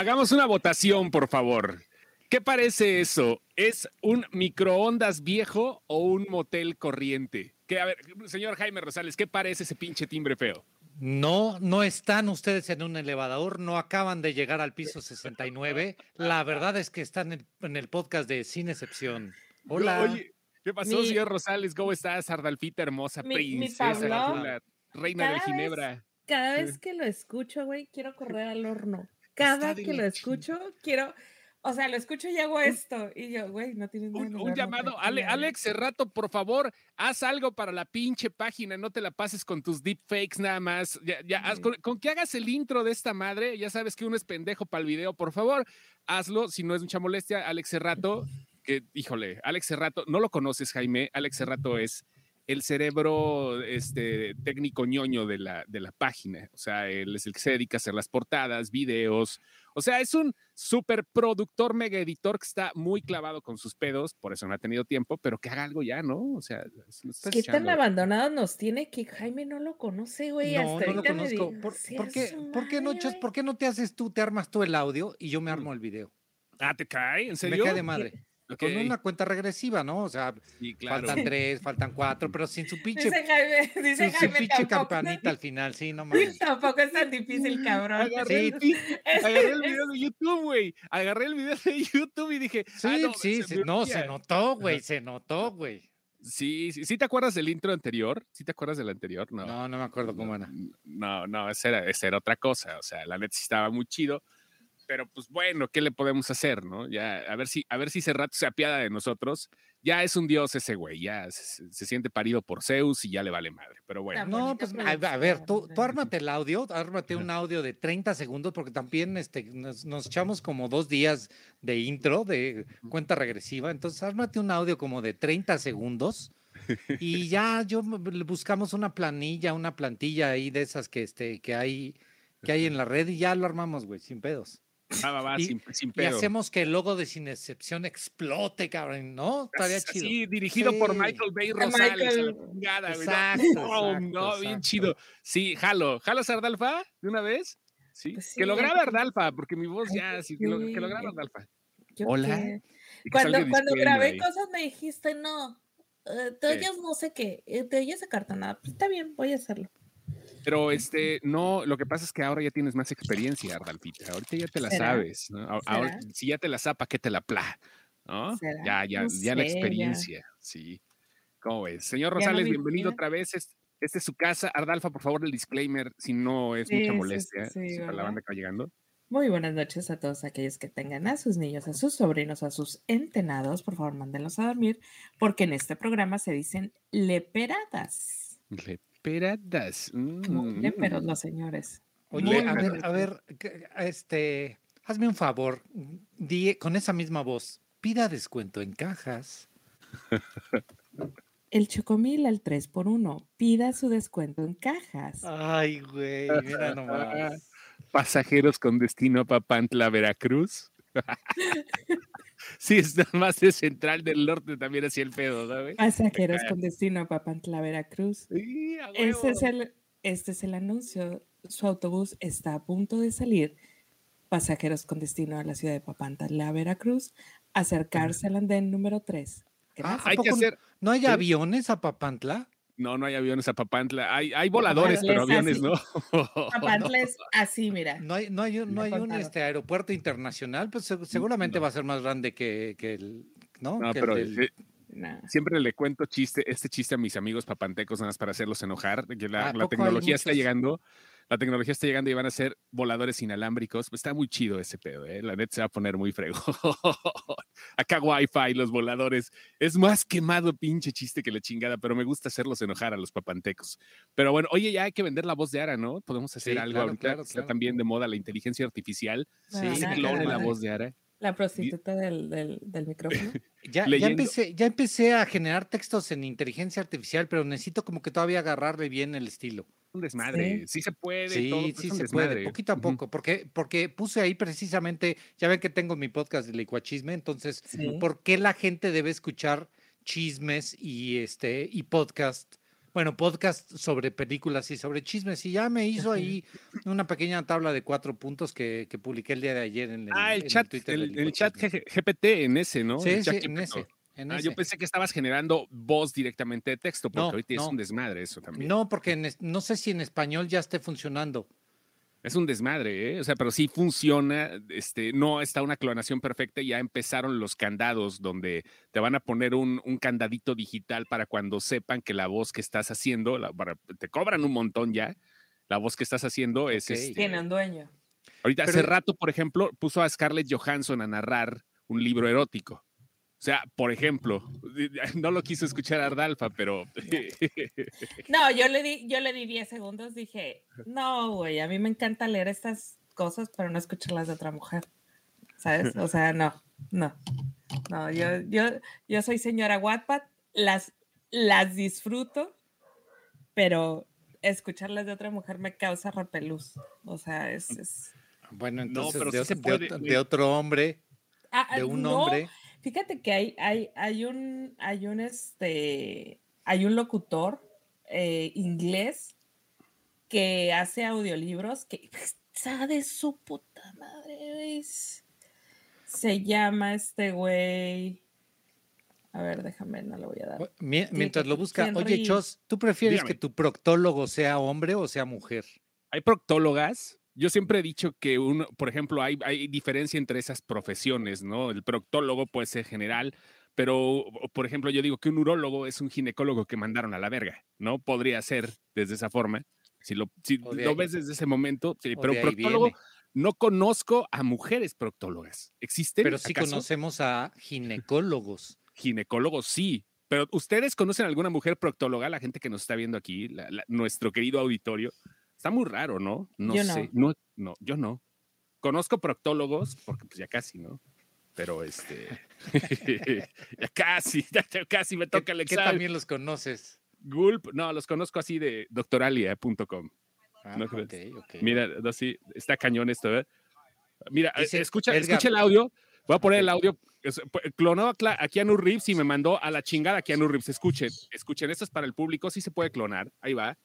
hagamos una votación, por favor. ¿Qué parece eso? ¿Es un microondas viejo o un motel corriente? a ver, señor Jaime Rosales, ¿qué parece ese pinche timbre feo? No, no están ustedes en un elevador, no acaban de llegar al piso 69. La verdad es que están en, el podcast de Sin Excepción. Hola. Oye, ¿qué pasó, señor Rosales? ¿Cómo estás, Ardalfita hermosa, princesa, reina de Ginebra? cada vez que lo escucho, güey, quiero correr al horno. Cada que lo escucho, quiero o sea, lo escucho y hago esto. Y yo, güey, no tienes nada. Un, un llamado. Ale, Alex Cerrato, por favor, haz algo para la pinche página. No te la pases con tus deepfakes nada más. Ya, ya con, que hagas el intro de esta madre, ya sabes que uno es pendejo para el video. Por favor, hazlo. Si no es mucha molestia, Alex Cerrato, que, híjole, Alex Cerrato, no lo conoces, Jaime. Alex Cerrato es el cerebro este, técnico ñoño de la, de la página. O sea, él es el que se dedica a hacer las portadas, videos. O sea, es un super productor, mega editor que está muy clavado con sus pedos, por eso no ha tenido tiempo, pero que haga algo ya, ¿no? O sea, ¿qué tan abandonado nos tiene que Jaime no lo conoce, güey? No, no lo conozco. ¿Por, qué, ¿por, qué no, ¿Por qué no te haces tú, te armas tú el audio y yo me armo el video? Ah, ¿te cae? ¿En serio? Me cae de madre. Con una cuenta regresiva, ¿no? O sea, faltan tres, faltan cuatro, pero sin su pinche. Dice Jaime, dice sin su pinche campanita al final, sí, no mames. Tampoco es tan difícil, cabrón. Agarré, el video de YouTube, güey. Agarré el video de YouTube y dije. Sí, ah, no, sí, se no, se notó, güey, se notó, güey. Sí, sí, ¿sí te acuerdas del intro anterior? ¿Sí te acuerdas del anterior? No, no, no me acuerdo cómo era. No, no, esa era, esa era otra cosa. O sea, la net sí estaba muy chido pero pues bueno, ¿qué le podemos hacer, no? Ya, a ver si, a ver si rato se apiada de nosotros. Ya es un dios ese güey, ya se, siente parido por Zeus y ya le vale madre, pero bueno. No, pues a, ver, tú, tú, ármate el audio, ármate un audio de 30 segundos, porque también este, nos, nos, echamos como dos días de intro, de cuenta regresiva, entonces ármate un audio como de 30 segundos. Y ya yo buscamos una planilla, una plantilla ahí de esas que, este, que hay que hay en la red y ya lo armamos, güey, sin pedos. Va, y, sin, y, hacemos que el logo de Sin Excepción explote, cabrón, ¿no? Estaría chido. Sí, dirigido por Michael Bay Rosales. Exacto, no, bien chido. Sí, jalo. ¿Jalo Ardalfa de una vez? Sí. Pues que lo grabe Ardalfa, porque mi voz ya, sí, que lo, que lo grabe Ardalfa. Hola. Cuando, cuando grabé cosas me dijiste, no, te oyes no sé qué, eh, te oyes acartonada. Pues está bien, voy a hacerlo. Pero este, no, lo que pasa es que ahora ya tienes más experiencia, Ardalpita. Ahorita ya te la sabes. ¿no? Ahora, si ya te la zapa, ¿qué te la pla? ¿no? Ya, ya, ya la experiencia. Sí. ¿Cómo ves? Señor Rosales, bienvenido otra vez. Esta es su casa. Ardalfa, por favor, el disclaimer, si no es mucha molestia, si para la banda que va llegando. Muy buenas noches a todos aquellos que tengan a sus niños, a sus sobrinos, a sus entenados. Por favor, mándenlos a dormir, porque en este programa se dicen leperadas. Leperadas esperadas. Mm. pero los señores. Oye, a ver, a ver, este, hazme un favor, di con esa misma voz, pida descuento en cajas. El chocomil al 3 por 1 pida su descuento en cajas. Ay, güey, mira nomás. Pasajeros con destino a Papantla, Veracruz. sí, es más de central del norte también hacia el pedo, ¿sabes? Pasajeros con destino a Papantla, Veracruz. este, es el, este es el anuncio. Su autobús está a punto de salir. Pasajeros con destino a la ciudad de Papantla, Veracruz. Acercarse al andén número 3. Ah, hay que hacer... ¿No hay aviones a Papantla? No, no hay aviones a Papantla. Hay, hay voladores, pero aviones no. Papantla es así, mira. No hay, no hay, no hay un este, aeropuerto internacional, pues seguramente va a ser más grande que, que el. No, no pero siempre le cuento chiste, este chiste a mis amigos papantecos, nada más para hacerlos enojar, que la, la tecnología está llegando la tecnología está llegando y van a ser voladores inalámbricos. Pues está muy chido ese pedo, ¿eh? La net se va a poner muy frego. Acá Wi-Fi, los voladores. Es más quemado pinche chiste que la chingada, pero me gusta hacerlos enojar a los papantecos. Pero bueno, oye, ya hay que vender la voz de Ara, ¿no? Podemos hacer algo ahorita. está también de moda la inteligencia artificial. Sí, se clone la voz de Ara. La prostituta del, del, micrófono. ya, ya, empecé, ya empecé a generar textos en inteligencia artificial, pero necesito como que todavía agarrarle bien el estilo. Un desmadre, sí, se puede. Sí, todo, sí se puede, poquito a poco, porque, porque puse ahí precisamente, ya ven que tengo mi podcast de licuachisme, entonces, ¿por qué la gente debe escuchar chismes y, este, y podcast Bueno, podcast sobre películas y sobre chismes. Y ya me hizo ahí una pequeña tabla de cuatro puntos que, que publiqué el día de ayer en el, ah, el chat, el, chat GPT en ese, ¿no? Sí, sí, en ese. Ah, yo pensé que estabas generando voz directamente de texto, porque ahorita es un desmadre eso también. No, porque no sé si en español ya esté funcionando. Es un desmadre, ¿eh? O sea, pero sí funciona, este, no está una clonación perfecta, ya empezaron los candados donde te van a poner un, candadito digital para cuando sepan que la voz que estás haciendo, te cobran un montón ya, la voz que estás haciendo es... Este, Tiene un dueño. Ahorita, hace rato, por ejemplo, puso a Scarlett Johansson a narrar un libro erótico. O sea, por ejemplo, no lo quiso escuchar Ardalfa, pero. No, yo le di, yo le di 10 segundos, dije, no, güey, a mí me encanta leer estas cosas, pero no escucharlas de otra mujer. ¿Sabes? O sea, no, no. No, yo, yo, yo soy señora Wattpad, las, las disfruto, pero escucharlas de otra mujer me causa repelús. O sea, es. Bueno, entonces, de, otro hombre, ah, de un hombre Fíjate que hay, hay, hay un, hay un, este, hay un locutor eh, inglés que hace audiolibros que está de su puta madre. Se llama este güey. A ver, déjame, no lo voy a dar. Mientras lo busca, oye, Chos, ¿tú prefieres que tu proctólogo sea hombre o sea mujer? Hay proctólogas yo siempre he dicho que, uno, por ejemplo, hay, hay diferencia entre esas profesiones, ¿no? El proctólogo puede ser general, pero, por ejemplo, yo digo que un urólogo es un ginecólogo que mandaron a la verga, ¿no? Podría ser desde esa forma, si lo, si lo ves desde ese momento, sí, pero proctólogo, no conozco a mujeres proctólogas. ¿Existen? Pero sí conocemos a ginecólogos. Ginecólogos, sí. Pero ¿ustedes conocen alguna mujer proctóloga, la gente que nos está viendo aquí, nuestro querido auditorio? Está muy raro, ¿no? No sé. No. no, yo no. Conozco proctólogos, porque pues ya casi, ¿no? Pero este. ya casi, ya casi me toca el examen. ¿Qué también los conoces? Gulp, no, los conozco así de doctoralia.com. Ah, okay, okay. Mira, así, está cañón esto, ¿eh? Mira, escucha, escucha el audio. Voy a poner el audio. Clonó a Keanu Reeves y me mandó a la chingada a Keanu Reeves. Escuchen, escuchen, esto es para el público, sí se puede clonar. Ahí va.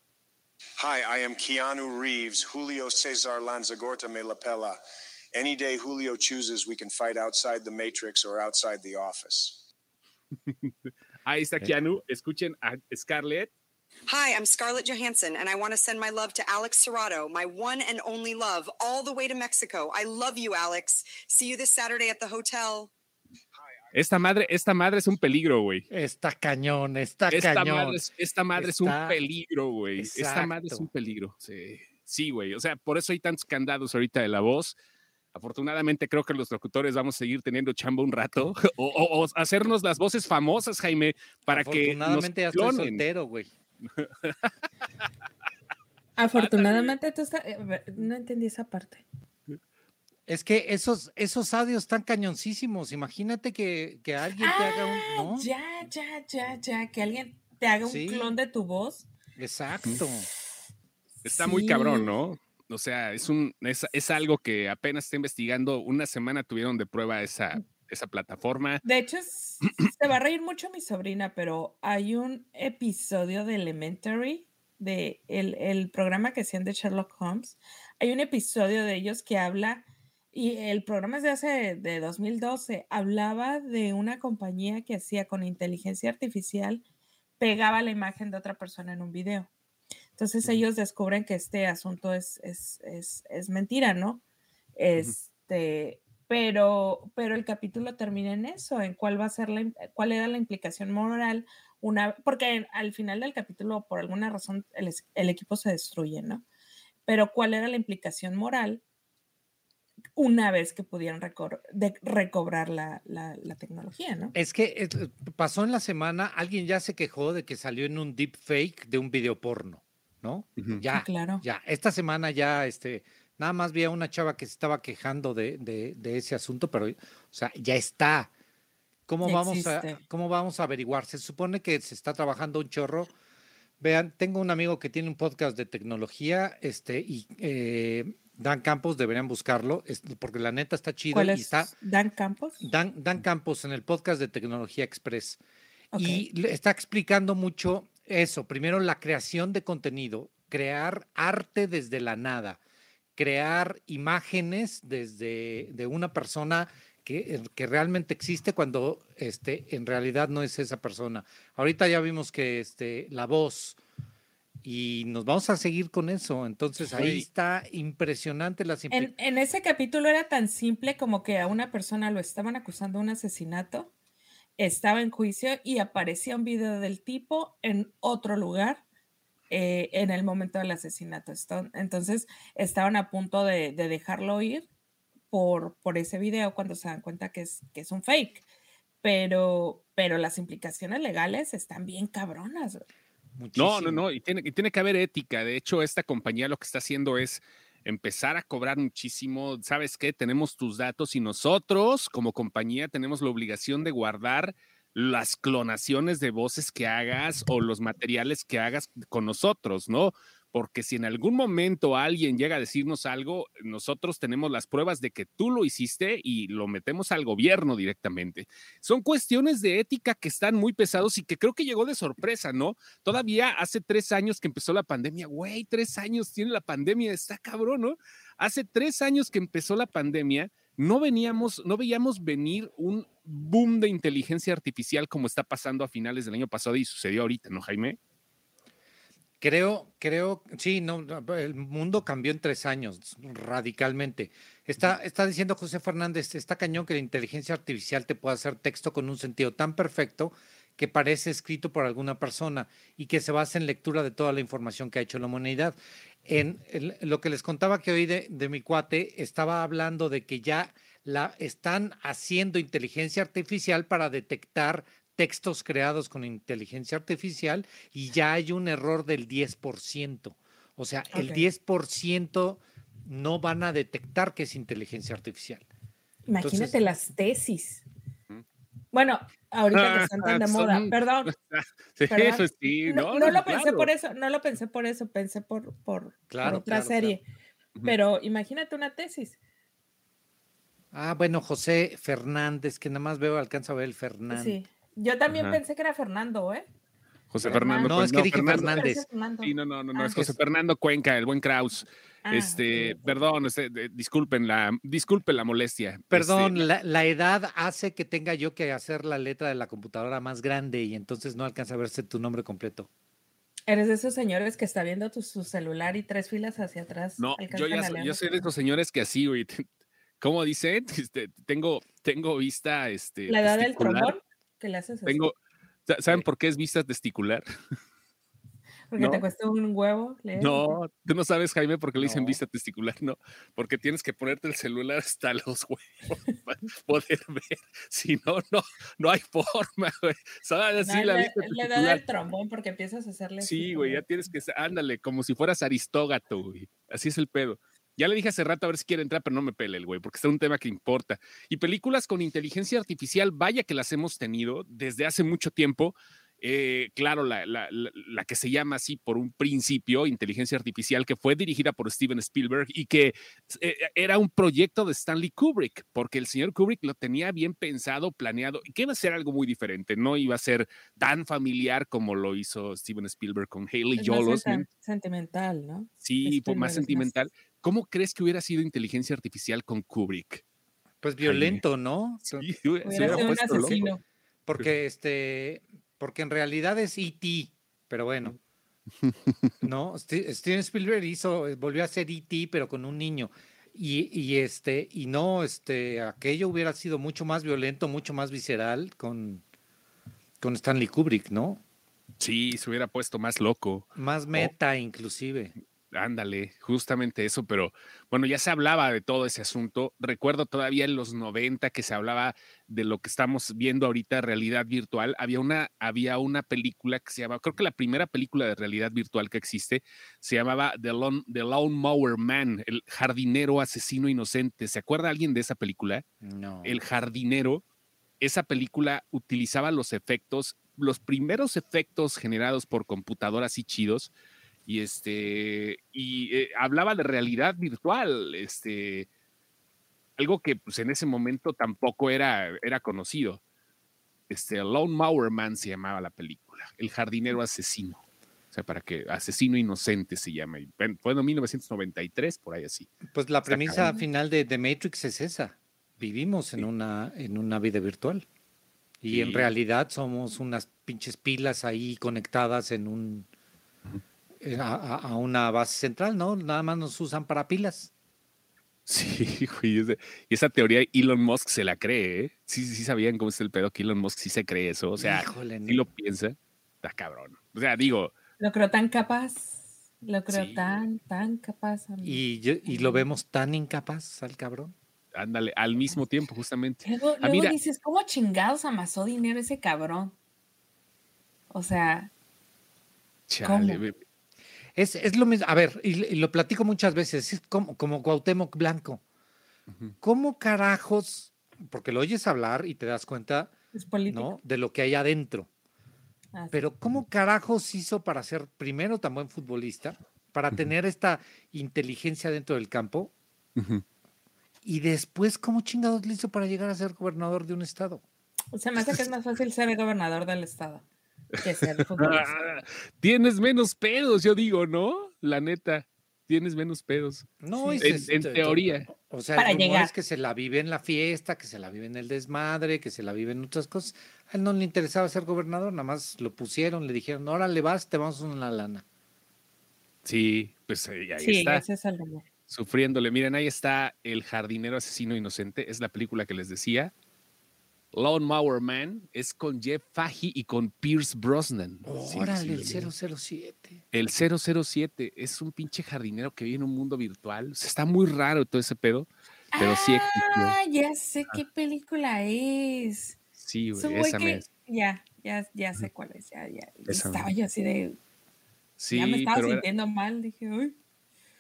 Hi, I am Keanu Reeves. Julio Cesar Lanzagorta me lapella. Any day Julio chooses, we can fight outside the Matrix or outside the office. Ahí está eh. Keanu. Escuchen a Scarlett. Hi, I'm Scarlett Johansson, and I want to send my love to Alex Serrato, my one and only love, all the way to Mexico. I love you, Alex. See you this Saturday at the hotel. Esta madre, esta madre es un peligro, güey. Está cañón, está cañón. esta madre es un peligro, güey. Esta madre es un peligro. Sí, güey. o sea, por eso hay tantos candados ahorita de la voz. Afortunadamente creo que los locutores vamos a seguir teniendo chamba un rato o, hacernos las voces famosas, Jaime, para que nos ya estoy soltero, güey. Afortunadamente tú estás... Eh, no entendí esa parte. Es que esos, esos audios están cañoncísimos. Imagínate que, alguien te haga un. ¿no? Ya, ya, ya, ya. Que alguien te haga un clon de tu voz. Exacto. Está muy cabrón, ¿no? O sea, es, un, es, algo que apenas está investigando. Una semana tuvieron de prueba esa, esa plataforma. De hecho, se va a reír mucho mi sobrina, pero hay un episodio de Elementary, de el, el programa que hacían de Sherlock Holmes. Hay un episodio de ellos que habla y el programa es de hace de 2012. Hablaba de una compañía que hacía con inteligencia artificial, pegaba la imagen de otra persona en un video. Entonces ellos descubren que este asunto es, es, es, es mentira, ¿no? Este, pero, pero el capítulo termina en eso, en cuál va a ser la, cuál era la implicación moral, una, porque al final del capítulo, por alguna razón, el, el equipo se destruye, ¿no? Pero cuál era la implicación moral una vez que pudieran recobrar la, tecnología, ¿no? Es que eh, pasó en la semana, alguien ya se quejó de que salió en un deep fake de un video porno, ¿no? Ya, claro. Ya, esta semana ya, este, nada más vi a una chava que se estaba quejando de, ese asunto, pero, o sea, ya está. ¿Cómo vamos, a, ¿Cómo vamos a averiguar? Se supone que se está trabajando un chorro. Vean, tengo un amigo que tiene un podcast de tecnología, este, y eh, Dan Campos, deberían buscarlo, porque la neta está chido. ¿Cuál es? está, ¿Dan Campos? Dan, Dan Campos en el podcast de Tecnología Express. Y está explicando mucho eso, primero la creación de contenido, crear arte desde la nada, crear imágenes desde de una persona que, que, realmente existe cuando este, en realidad no es esa persona. Ahorita ya vimos que este, la voz, y nos vamos a seguir con eso. Entonces ahí está impresionante la en, en, ese capítulo era tan simple como que a una persona lo estaban acusando de un asesinato, estaba en juicio y aparecía un video del tipo en otro lugar eh, en el momento del asesinato. Entonces estaban a punto de, de, dejarlo ir por, por ese video cuando se dan cuenta que es, que es un fake. Pero, pero las implicaciones legales están bien cabronas. No, no, no, y tiene, y tiene que haber ética. De hecho, esta compañía lo que está haciendo es empezar a cobrar muchísimo. ¿Sabes qué? Tenemos tus datos y nosotros como compañía tenemos la obligación de guardar las clonaciones de voces que hagas o los materiales que hagas con nosotros, ¿no? Porque si en algún momento alguien llega a decirnos algo, nosotros tenemos las pruebas de que tú lo hiciste y lo metemos al gobierno directamente. Son cuestiones de ética que están muy pesados y que creo que llegó de sorpresa, ¿no? Todavía hace tres años que empezó la pandemia, güey, tres años tiene la pandemia, está cabrón, ¿no? Hace tres años que empezó la pandemia, no veníamos, no veíamos venir un boom de inteligencia artificial como está pasando a finales del año pasado y sucedió ahorita, ¿no, Jaime? Creo, creo, sí, no, el mundo cambió en tres años radicalmente. Está, está diciendo José Fernández, está cañón que la inteligencia artificial te pueda hacer texto con un sentido tan perfecto que parece escrito por alguna persona y que se basa en lectura de toda la información que ha hecho la humanidad. En, lo que les contaba que hoy de, de mi cuate, estaba hablando de que ya la están haciendo inteligencia artificial para detectar textos creados con inteligencia artificial y ya hay un error del 10%. O sea, el 10% no van a detectar que es inteligencia artificial. Imagínate las tesis. Bueno, ahorita que están tan de moda, perdón. Sí, no, no, lo pensé por eso, no lo pensé por eso, pensé por, por, otra serie. Pero imagínate una tesis. Ah, bueno, José Fernández, que nada más veo, alcanza a ver el Fernández. Sí. Yo también pensé que era Fernando, ¿eh? José Fernando. No, es que dije Fernández. Sí, no, no, no, no, es José Fernando Cuenca, el buen Kraus. Ah, este, perdón, este, disculpen la, disculpen la molestia. Perdón, este, la, edad hace que tenga yo que hacer la letra de la computadora más grande y entonces no alcanza a verse tu nombre completo. Eres de esos señores que está viendo tu, su celular y tres filas hacia atrás. No, yo ya yo soy de esos señores que así, güey. ¿Cómo dicen? Este, tengo, tengo vista, este. La edad del trombón. ¿Qué le haces Tengo, ¿Saben por qué es vista testicular? Porque te cuesta un huevo. No, tú no sabes, Jaime, por qué le dicen vista testicular, no. Porque tienes que ponerte el celular hasta los huevos para poder ver. Si no, no, no hay forma, güey. ¿Sabes? Sí, la, vista le, da el trombón porque empiezas a hacerle. Sí, güey, ya tienes que, ándale, como si fueras aristógato, güey. Así es el pedo. Ya le dije hace rato a ver si quiere entrar, pero no me pele el güey, porque es un tema que importa. Y películas con inteligencia artificial, vaya que las hemos tenido desde hace mucho tiempo. Eh, claro, la, que se llama así por un principio, Inteligencia Artificial, que fue dirigida por Steven Spielberg y que eh, era un proyecto de Stanley Kubrick, porque el señor Kubrick lo tenía bien pensado, planeado, y que iba a ser algo muy diferente, no iba a ser tan familiar como lo hizo Steven Spielberg con Haley Joel Sentimental, ¿no? Sí, fue más sentimental. ¿Cómo crees que hubiera sido inteligencia artificial con Kubrick? Pues violento, ¿no? Sí, hubiera sido un asesino. Porque este, porque en realidad es E.T., pero bueno. no, Steven Spielberg hizo, volvió a ser E.T., pero con un niño. Y, y, este, y no, este, aquello hubiera sido mucho más violento, mucho más visceral con, con Stanley Kubrick, ¿no? Sí, se hubiera puesto más loco. Más meta, inclusive. Ándale, justamente eso, pero bueno, ya se hablaba de todo ese asunto. Recuerdo todavía en los 90 que se hablaba de lo que estamos viendo ahorita, realidad virtual. Había una, había una película que se llamaba, creo que la primera película de realidad virtual que existe, se llamaba The Lone, The Lone Mower Man, el jardinero asesino inocente. ¿Se acuerda alguien de esa película? No. El jardinero. Esa película utilizaba los efectos, los primeros efectos generados por computadoras y chidos y este y eh, hablaba de realidad virtual, este algo que pues en ese momento tampoco era, era conocido. este, Lone Mower Man se llamaba la película, El jardinero asesino. O sea, para que asesino inocente se llama. En 1993, por ahí así. Pues la premisa final de The Matrix es esa. Vivimos en, una, en una vida virtual. Y en realidad somos unas pinches pilas ahí conectadas en un a, una base central, ¿no? Nada más nos usan para pilas. Sí, güey. Y esa teoría Elon Musk se la cree, ¿eh? Sí, sí sabían cómo es el pedo que Elon Musk sí se cree eso. O sea, si lo piensa, está cabrón. O sea, digo. Lo creo tan capaz. Lo creo tan, tan capaz. Y, y lo vemos tan incapaz al cabrón. Ándale, al mismo tiempo, justamente. Luego, ah, luego dices, ¿cómo chingados amasó dinero ese cabrón? O sea. Chale, es, es, lo mismo, a ver, y, lo platico muchas veces, es como, como Cuauhtémoc Blanco. ¿Cómo carajos? Porque lo oyes hablar y te das cuenta ¿no? de lo que hay adentro. Ah, Pero ¿cómo carajos hizo para ser primero tan buen futbolista, para tener esta inteligencia dentro del campo? Y después, ¿cómo chingados le hizo para llegar a ser gobernador de un estado? O sea, me hace que es más fácil ser gobernador del estado. tienes menos pedos, yo digo, ¿no? La neta, tienes menos pedos. No, en, en, teoría. O sea, Para es que se la vive en la fiesta, que se la vive en el desmadre, que se la vive en otras cosas. A él no le interesaba ser gobernador, nada más lo pusieron, le dijeron, ahora le vas, te vamos a una lana. Sí, pues ahí, sí, está. Es sufriéndole. Miren, ahí está El jardinero asesino inocente, es la película que les decía. Lone Mower Man es con Jeff Fahey y con Pierce Brosnan. Órale, el 007. El 007 es un pinche jardinero que vive en un mundo virtual. está muy raro todo ese pedo, pero sí Ah, ya sé qué película es. Sí, güey, esa Ya, ya, ya sé cuál es. Ya, ya. Estaba yo así de. Sí, ya me estaba sintiendo mal, dije, uy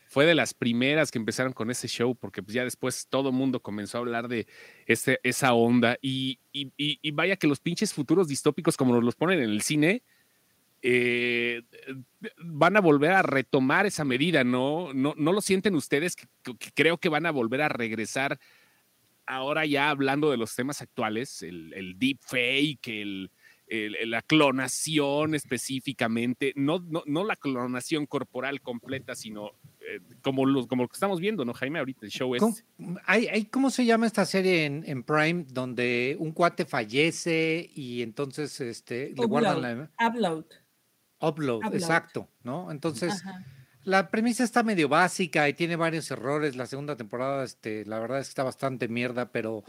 fue de las primeras que empezaron con ese show, porque pues ya después todo mundo comenzó a hablar de ese, esa onda. Y, y, vaya que los pinches futuros distópicos, como nos los ponen en el cine, eh, van a volver a retomar esa medida, ¿no? ¿No, no lo sienten ustedes? Que, creo que van a volver a regresar ahora ya hablando de los temas actuales, el, el deep el, la clonación específicamente, no, no, no la clonación corporal completa, sino eh, como, los, como lo que estamos viendo, ¿no, Jaime? Ahorita el show es. ¿Cómo, hay, ¿cómo se llama esta serie en, Prime donde un cuate fallece y entonces este, le guardan la. Upload. Upload, exacto, ¿no? Entonces. La premisa está medio básica y tiene varios errores. La segunda temporada, este, la verdad es que está bastante mierda, pero,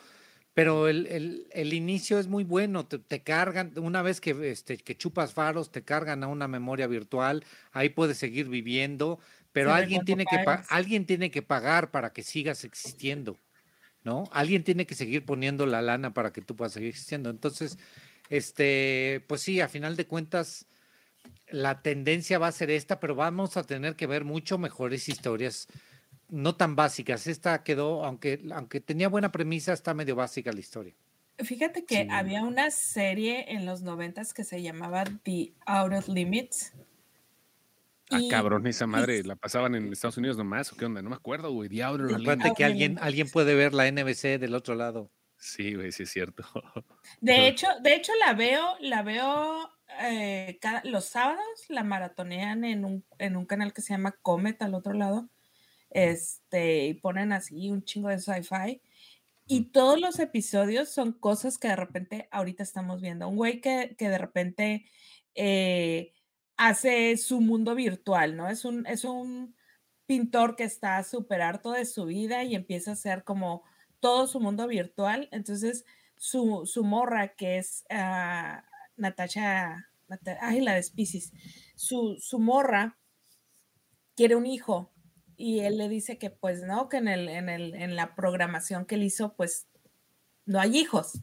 pero el, el, inicio es muy bueno. Te, te, cargan, una vez que, este, que chupas faros, te cargan a una memoria virtual, ahí puedes seguir viviendo. Pero alguien tiene, que alguien tiene que pagar para que sigas existiendo, ¿no? Alguien tiene que seguir poniendo la lana para que tú puedas seguir existiendo. Entonces, este, pues sí, a final de cuentas, la tendencia va a ser esta, pero vamos a tener que ver mucho mejores historias, no tan básicas. Esta quedó, aunque, aunque tenía buena premisa, está medio básica la historia. Fíjate que había una serie en los noventas que se llamaba The Out of Limits Ah, cabrón, esa madre, ¿la pasaban en Estados Unidos nomás o qué onda? No me acuerdo, güey. Diablo. que alguien, alguien puede ver la NBC del otro lado. Sí, güey, sí es cierto. De hecho, de hecho la veo, la veo eh, los sábados, la maratonean en un, en un canal que se llama Comet al otro lado. Este, y ponen así un chingo de sci-fi. Y todos los episodios son cosas que de repente ahorita estamos viendo. Un güey que, que de repente eh, hace su mundo virtual, ¿no? Es un, es un pintor que está súper harto de su vida y empieza a hacer como todo su mundo virtual. Entonces, su, su morra, que es uh, Natasha, ay, la de Species, su, su morra quiere un hijo y él le dice que pues no, que en, el, en, el, en la programación que él hizo, pues no hay hijos.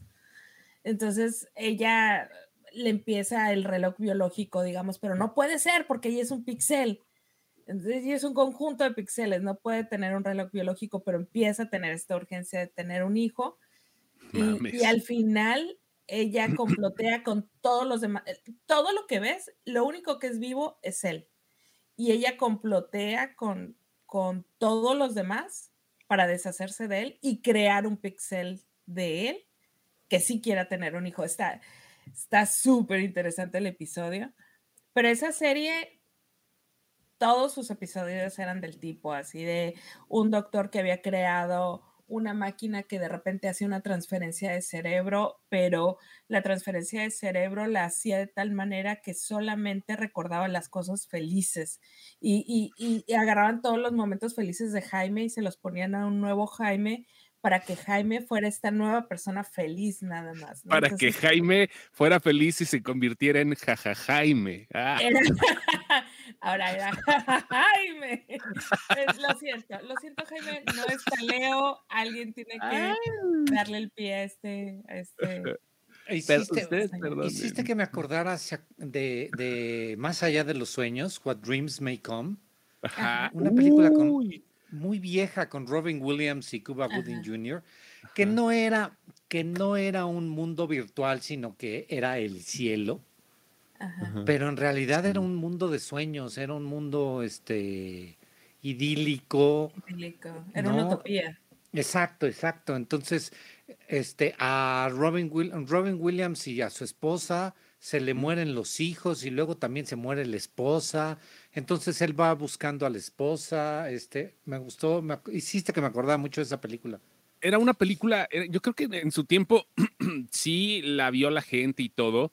Entonces ella le empieza el reloj biológico, digamos, pero no puede ser porque ella es un pixel. Entonces, es un conjunto de píxeles, no puede tener un reloj biológico, pero empieza a tener esta urgencia de tener un hijo. Y, y, al final ella complotea con todos los demás. Eh, todo lo que ves, lo único que es vivo es él. Y ella complotea con, con todos los demás para deshacerse de él y crear un pixel de él que sí quiera tener un hijo. Está súper interesante el episodio. Pero esa serie, todos sus episodios eran del tipo así de un doctor que había creado una máquina que de repente hacía una transferencia de cerebro, pero la transferencia de cerebro la hacía de tal manera que solamente recordaba las cosas felices y, y, agarraban todos los momentos felices de Jaime y se los ponían a un nuevo Jaime para que Jaime fuera esta nueva persona feliz nada más. Para que Jaime fuera feliz y se convirtiera en jaja Jaime. Ah. ahora era Jaime. lo siento, lo siento Jaime, no está Leo, alguien tiene que darle el pie a este... este hiciste, que me acordara de, de, Más allá de los sueños, What Dreams May Come. Una película con muy vieja con Robin Williams y Cuba Gooding Jr., que no, era, que no era un mundo virtual, sino que era el cielo. Pero en realidad era un mundo de sueños, era un mundo este idílico. Idílico. Era una utopía. Exacto, exacto. Entonces, este, a Robin, Robin Williams y a su esposa se le mueren los hijos y luego también se muere la esposa. Entonces él va buscando a la esposa. Este, me gustó, me, hiciste que me acordaba mucho de esa película. Era una película, eh, yo creo que en su tiempo sí la vio la gente y todo,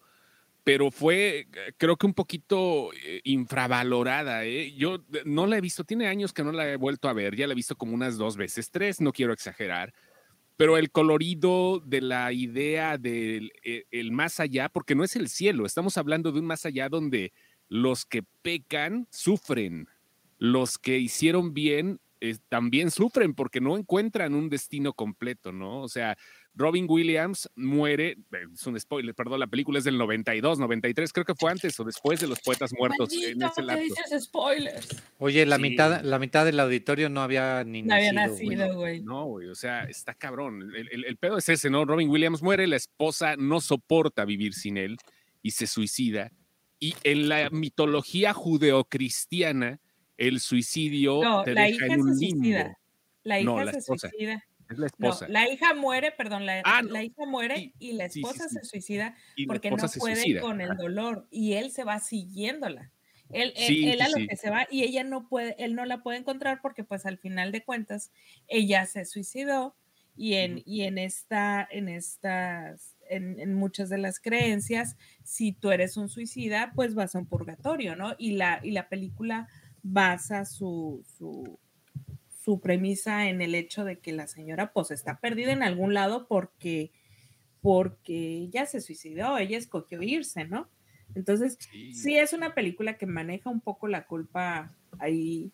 pero fue, creo que un poquito eh, infravalorada. ¿eh? Yo no la he visto, tiene años que no la he vuelto a ver, ya la he visto como unas dos veces, tres, no quiero exagerar pero el colorido de la idea del el más allá, porque no es el cielo, estamos hablando de un más allá donde los que pecan sufren, los que hicieron bien eh, también sufren porque no encuentran un destino completo, ¿no? O sea, Robin Williams muere, eh, es un spoiler, perdón, la película es del 92, 93, creo que fue antes o después de los poetas muertos en ese lapso. dices spoilers? Oye, la mitad la mitad del auditorio no había ni no había nacido, güey. No, güey, o sea, está cabrón. El, el, pedo es ese, ¿no? Robin Williams muere, la esposa no soporta vivir sin él y se suicida. Y en la mitología judeocristiana, el suicidio no, te la deja hija en un se suicida. La hija se suicida. La esposa. la hija muere, perdón, la, ah, hija muere y la esposa se suicida porque no puede con el dolor y él se va siguiéndola. Él, él, a lo que se va y ella no puede, él no la puede encontrar porque pues al final de cuentas ella se suicidó y en, y en esta, en estas, en, muchas de las creencias, si tú eres un suicida, pues vas a un purgatorio, ¿no? Y la, y la película basa su, su, su premisa en el hecho de que la señora pues está perdida en algún lado porque porque ella se suicidó, ella escogió irse, ¿no? Entonces, sí. es una película que maneja un poco la culpa ahí,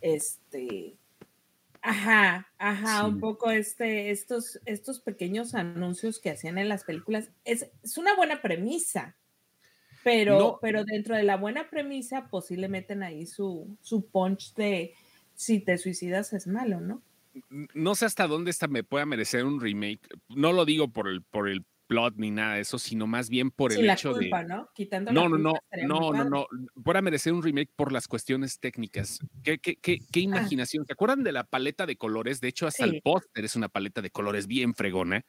este, ajá, ajá, un poco este, estos, estos pequeños anuncios que hacían en las películas. Es, es una buena premisa, pero, pero dentro de la buena premisa, pues sí le meten ahí su, su punch de, si te suicidas es malo, ¿no? No sé hasta dónde esta me pueda merecer un remake. No lo digo por el, por el plot ni nada de eso, sino más bien por el hecho de. ¿no? Quitando no, no, no, no, no, no. Pueda merecer un remake por las cuestiones técnicas. ¿Qué, qué, qué, qué ah. imaginación? ¿Se acuerdan de la paleta de colores? De hecho, hasta el póster es una paleta de colores bien fregona.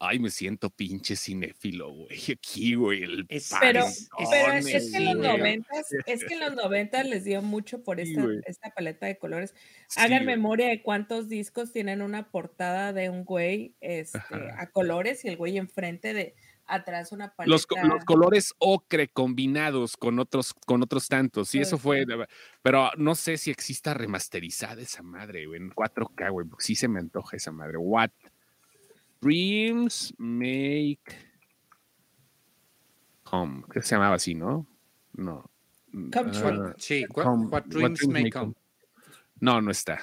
Ay, me siento pinche cinéfilo, güey. Aquí, güey, el Pero, pero es, que en los noventas, es que en los noventas les dio mucho por esta, esta paleta de colores. Hagan memoria de cuántos discos tienen una portada de un güey este, a colores y el güey enfrente de atrás una paleta. Los, los, colores ocre combinados con otros, con otros tantos. Y eso fue, pero no sé si exista remasterizada esa madre, güey, en 4K, güey, porque sí se me antoja esa madre. What? Dreams Make Come. Que se llamaba así, ¿no? No. Come ah, Sí, what, Dreams, Make come. No, no está.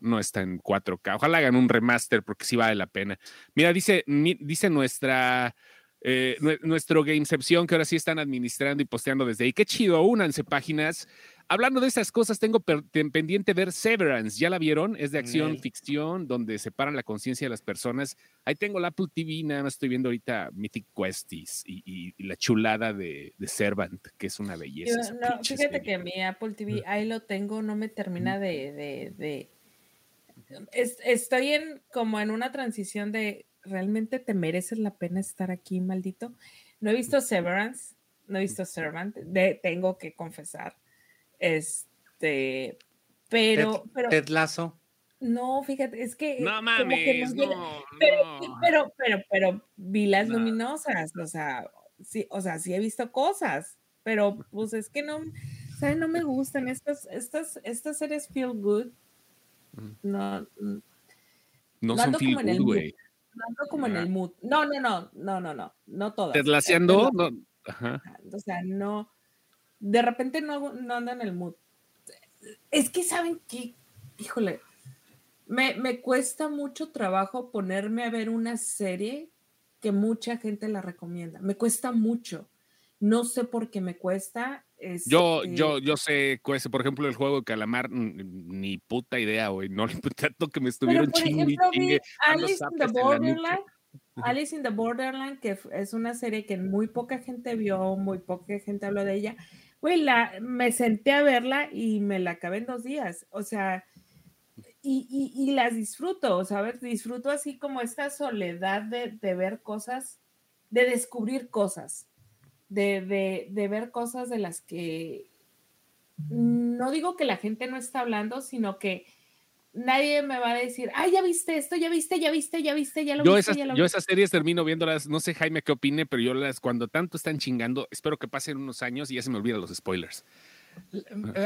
No está en 4K. Ojalá hagan un remaster porque sí vale la pena. Mira, dice, dice nuestra. Eh, nuestro Gamecepción que ahora sí están administrando y posteando desde ahí. Qué chido, únanse páginas Hablando de esas cosas, tengo pendiente ver Severance. ¿Ya la vieron? Es de acción, ficción, donde separan la conciencia de las personas. Ahí tengo la Apple TV, nada más estoy viendo ahorita Mythic Questies y, la chulada de, Servant, que es una belleza. no, fíjate que mi Apple TV, ahí lo tengo, no me termina de... estoy en como en una transición de ¿realmente te mereces la pena estar aquí, maldito? No he visto Severance, no he visto Servant, de, tengo que confesar. Este, pero... Ted, pero Lazo. No, fíjate, es que. No mames, no, pero, pero, pero, vi las luminosas, o sea, sí, o sea, sí he visto cosas, pero pues es que no, ¿sabes? No me gustan estas, estas, estas series feel good. No, no, son feel good, güey. No ando como en el mood. No, no, no, no, no, no, no todas. ¿Tetlaseando? No. Ajá. O sea, no, de repente no, no ando en el mood. Es que, ¿saben qué? Híjole, me, me, cuesta mucho trabajo ponerme a ver una serie que mucha gente la recomienda. Me cuesta mucho. No sé por qué me cuesta. Yo, este yo, yo sé, por ejemplo, el juego de calamar, ni puta idea, güey. No tanto que me estuvieron chingue. Alice in the Borderland. Alice in the Borderland, que es una serie que muy poca gente vio, muy poca gente habló de ella. Güey, me senté a verla y me la acabé en dos días. O sea, y, las disfruto, ¿sabes? Disfruto así como esta soledad de, ver cosas, de descubrir cosas, de, ver cosas de las que no digo que la gente no está hablando, sino que nadie me va a decir, ay, ya viste esto, ya viste, ya viste, ya viste, ya lo yo viste. Esas, yo esas series termino viéndolas, no sé Jaime qué opine, pero yo las, cuando tanto están chingando, espero que pasen unos años y ya se me olvidan los spoilers.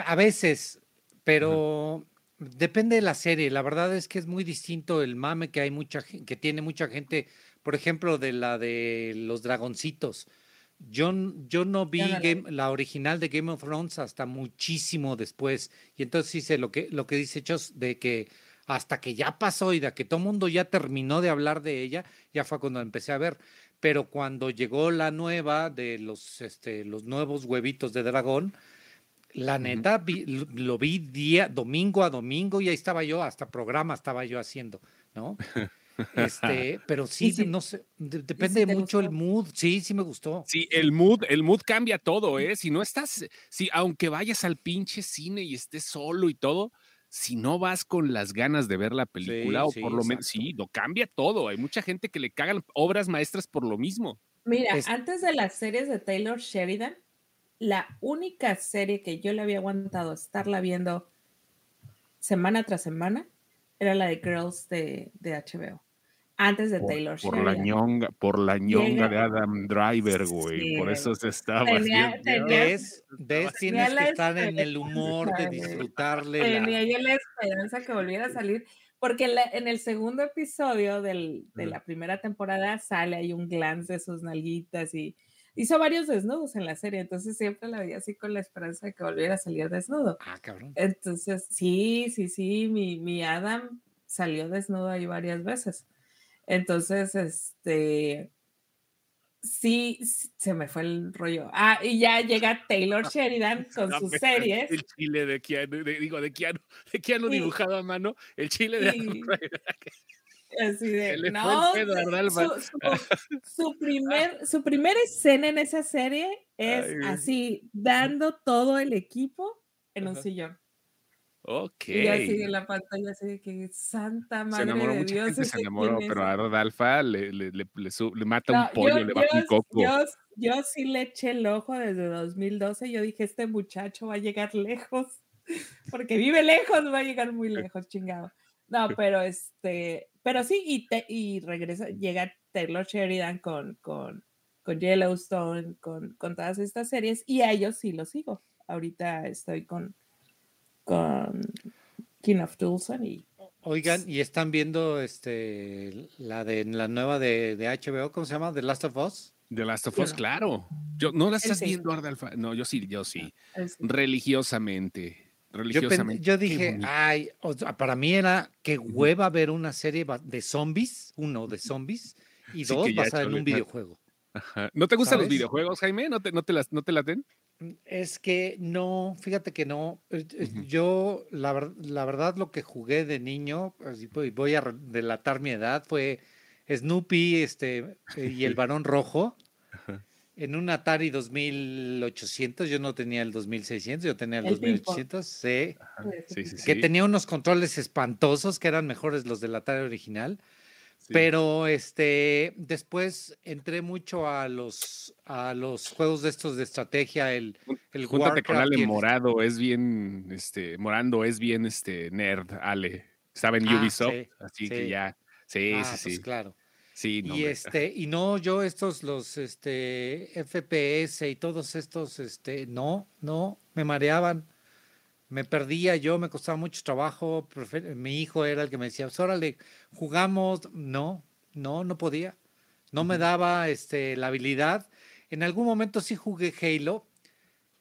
A veces, pero Depende de la serie. La verdad es que es muy distinto el mame que hay mucha que tiene mucha gente, por ejemplo, de la de los dragoncitos. Yo, yo no vi la original de Game of Thrones hasta muchísimo después. Y entonces hice lo que, lo que dice Chos de que hasta que ya pasó y de que todo el mundo ya terminó de hablar de ella, ya fue cuando empecé a ver. Pero cuando llegó la nueva de los, este, los nuevos huevitos de dragón, la neta, lo vi día, domingo a domingo y ahí estaba yo, hasta programa estaba yo haciendo, ¿no? Este, pero sí, no sé, depende mucho el mood. Sí, sí me gustó. Sí, el mood, el mood cambia todo, ¿eh? Si no estás, si aunque vayas al pinche cine y estés solo y todo, si no vas con las ganas de ver la película, o por lo menos, sí, lo cambia todo. Hay mucha gente que le cagan obras maestras por lo mismo. Mira, antes de las series de Taylor Sheridan, la única serie que yo le había aguantado estarla viendo semana tras semana era la de Girls de, de HBO. Antes de Taylor por la ñonga, por la ñonga de Adam Driver, güey. por eso se estaba tenía, ¿Ves? ¿Ves? Tienes que estar en el humor de disfrutarle. Tenía yo la esperanza que volviera a salir. Porque en, en el segundo episodio del, de la primera temporada sale ahí un glance de sus nalguitas y, hizo varios desnudos en la serie, entonces siempre la veía así con la esperanza de que volviera a salir desnudo. Ah, cabrón. Entonces, sí, sí, sí, mi, mi Adam salió desnudo ahí varias veces. Entonces, este, sí, se me fue el rollo. Ah, y ya llega Taylor Sheridan con sus series. El chile de Keanu, digo, de Keanu, de Keanu dibujado a mano, el chile de Así de, no, su, primer, su primera escena en esa serie es así, dando todo el equipo en un sillón. Ok. Y así en la pantalla, así de que santa madre de Dios. se enamoró, pero a Rodalfa le, le, le, le, mata un pollo, le mata un coco. Yo, yo sí le eché el ojo desde 2012. Yo dije, este muchacho va a llegar lejos, porque vive lejos, va a llegar muy lejos, chingado. No, pero este, pero sí, y, te, y regresa, llega Taylor Sheridan con, con, con Yellowstone, con, con todas estas series, y a ellos sí los sigo. Ahorita estoy con, con King of Tulsa y Oigan, y están viendo este la de la nueva de, de, HBO, ¿cómo se llama? The Last of Us. The Last of Us, claro. Yo no la estás viendo, Ardalfa. No, yo sí, yo sí. Religiosamente religiosamente. Yo, dije, ay, para mí era que hueva ver una serie de zombies, uno de zombies, y dos basada en un videojuego. ¿No te gustan los videojuegos, Jaime? ¿No te, no te, las, no te laten? Mm, es que no, fíjate que no. Eh, eh, yo, la, la, verdad, lo que jugué de niño, voy a delatar mi edad, fue Snoopy este, eh, y el varón rojo en un Atari 2800, yo no tenía el 2600, yo tenía el, 2800, sí, que tenía unos controles espantosos que eran mejores los del Atari original, Pero este, después entré mucho a los, a los juegos de estos de estrategia, el, el Júntate con Ale Morado, es bien, este, Morando es bien, este, nerd, Ale. Estaba en ah, Ubisoft, así que ya, sí, ah, sí, pues sí. claro. Sí, y este, y no, yo estos, los este FPS y todos estos, este, no, no, me mareaban, me perdía yo, me costaba mucho trabajo. Mi hijo era el que me decía, pues órale, jugamos. No, no, no podía. No me daba este, la habilidad. En algún momento sí jugué Halo.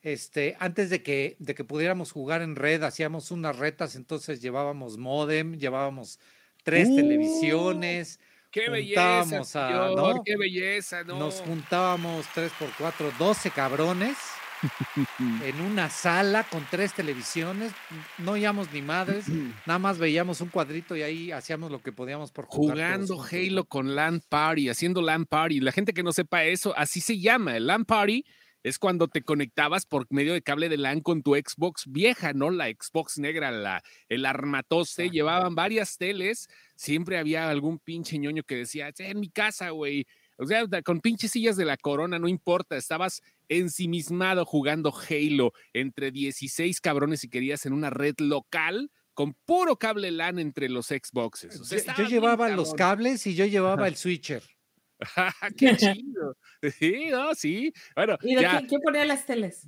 Este, antes de que, de que pudiéramos jugar en red, hacíamos unas retas, entonces llevábamos modem, llevábamos tres ¡Uh! televisiones Qué belleza, ¿no? qué belleza, ¿no? Nos juntábamos tres por cuatro, doce cabrones en una sala con tres televisiones, no oíamos ni madres, nada más veíamos un cuadrito y ahí hacíamos lo que podíamos por jugar. Jugando Halo con LAN Party, haciendo LAN Party. La gente que no sepa eso, así se llama, el LAN Party es cuando te conectabas por medio de cable de LAN con tu Xbox vieja, ¿no? La Xbox negra, la, el armatoste, llevaban varias teles, siempre había algún pinche ñoño que decía, en mi casa, güey. O sea, con pinches sillas de la corona, no importa, estabas ensimismado jugando Halo entre 16 cabrones y querías en una red local con puro cable LAN entre los Xboxes. yo, llevaba los cables y yo llevaba el switcher. ¡Qué chido! Sí, no, sí. Bueno, ¿Y de quién, ponía las teles?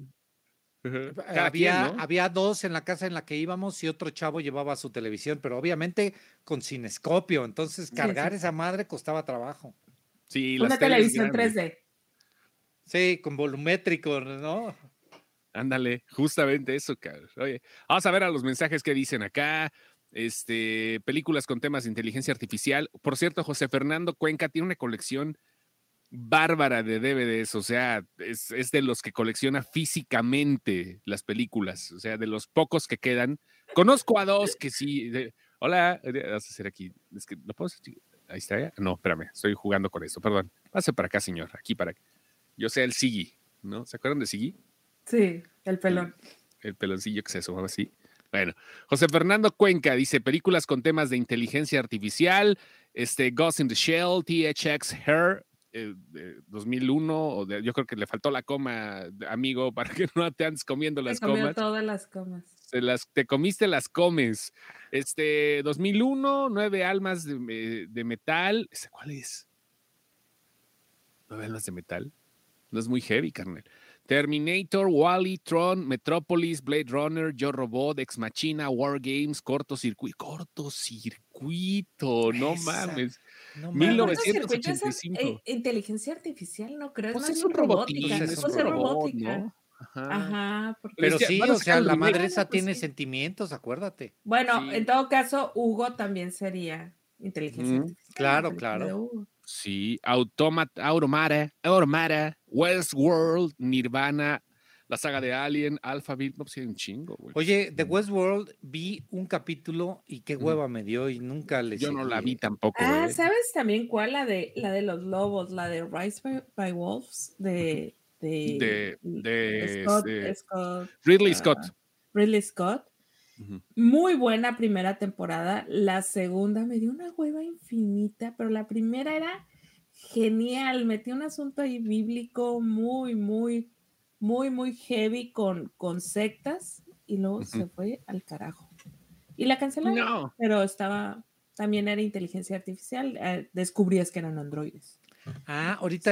Había, había dos en la casa en la que íbamos y otro chavo llevaba su televisión, pero obviamente con cinescopio, entonces cargar esa madre costaba trabajo. Sí, Una televisión 3D. Sí, con volumétrico, ¿no? Ándale, justamente eso, cabrón. Oye, vamos a ver a los mensajes que dicen acá este, películas con temas de inteligencia artificial. Por cierto, José Fernando Cuenca tiene una colección bárbara de DVDs, o sea, es, de los que colecciona físicamente las películas, o sea, de los pocos que quedan. Conozco a dos que sí. hola, vas a hacer aquí. Es que lo puedo Ahí está. No, espérame, estoy jugando con esto, perdón. Pase para acá, señor, aquí para Yo sé el Sigi, ¿no? ¿Se acuerdan de Sigi? Sí, el pelón. El, peloncillo que se asomaba así. Bueno, José Fernando Cuenca dice películas con temas de inteligencia artificial, este Ghost in the Shell, THX Hair, 2001, eh, yo creo que le faltó la coma, amigo, para que no te andes comiendo las comas. todas las comas. las, te comiste las comes. Este, 2001, Nueve Almas de, de Metal. ¿Cuál es? Nueve Almas de Metal. No es muy heavy, carnal. Terminator, Wally, Tron, Metropolis, Blade Runner, Yo Robot, Ex Machina, War Games, Cortocircuito. Cortocircuito, no mames. 1985. Eh, inteligencia artificial, no creo. Pues es, un robótica. Es un robótica. Ajá. Pero sí, o sea, la madre esa pues tiene sentimientos, acuérdate. Bueno, en todo caso, Hugo también sería inteligencia artificial. Claro, claro. Sí, Automata, Automata, Automata, Westworld, Nirvana, la saga de Alien, Alphabet, no, pues un chingo, güey. Oye, de Westworld vi un capítulo y qué hueva me dio y nunca le Yo no la vi tampoco. Ah, ¿sabes también cuál? La de, la de los lobos, la de Rise by, Wolves, de... De, de, Scott, Ridley Scott. Ridley Scott. Muy buena primera temporada. La segunda me dio una hueva infinita, pero la primera era genial. Metí un asunto ahí bíblico muy, muy, muy, muy heavy con, con sectas y luego se fue al carajo. Y la cancelaron, pero estaba, también era inteligencia artificial. Eh, descubrías que eran androides. Ah, ahorita,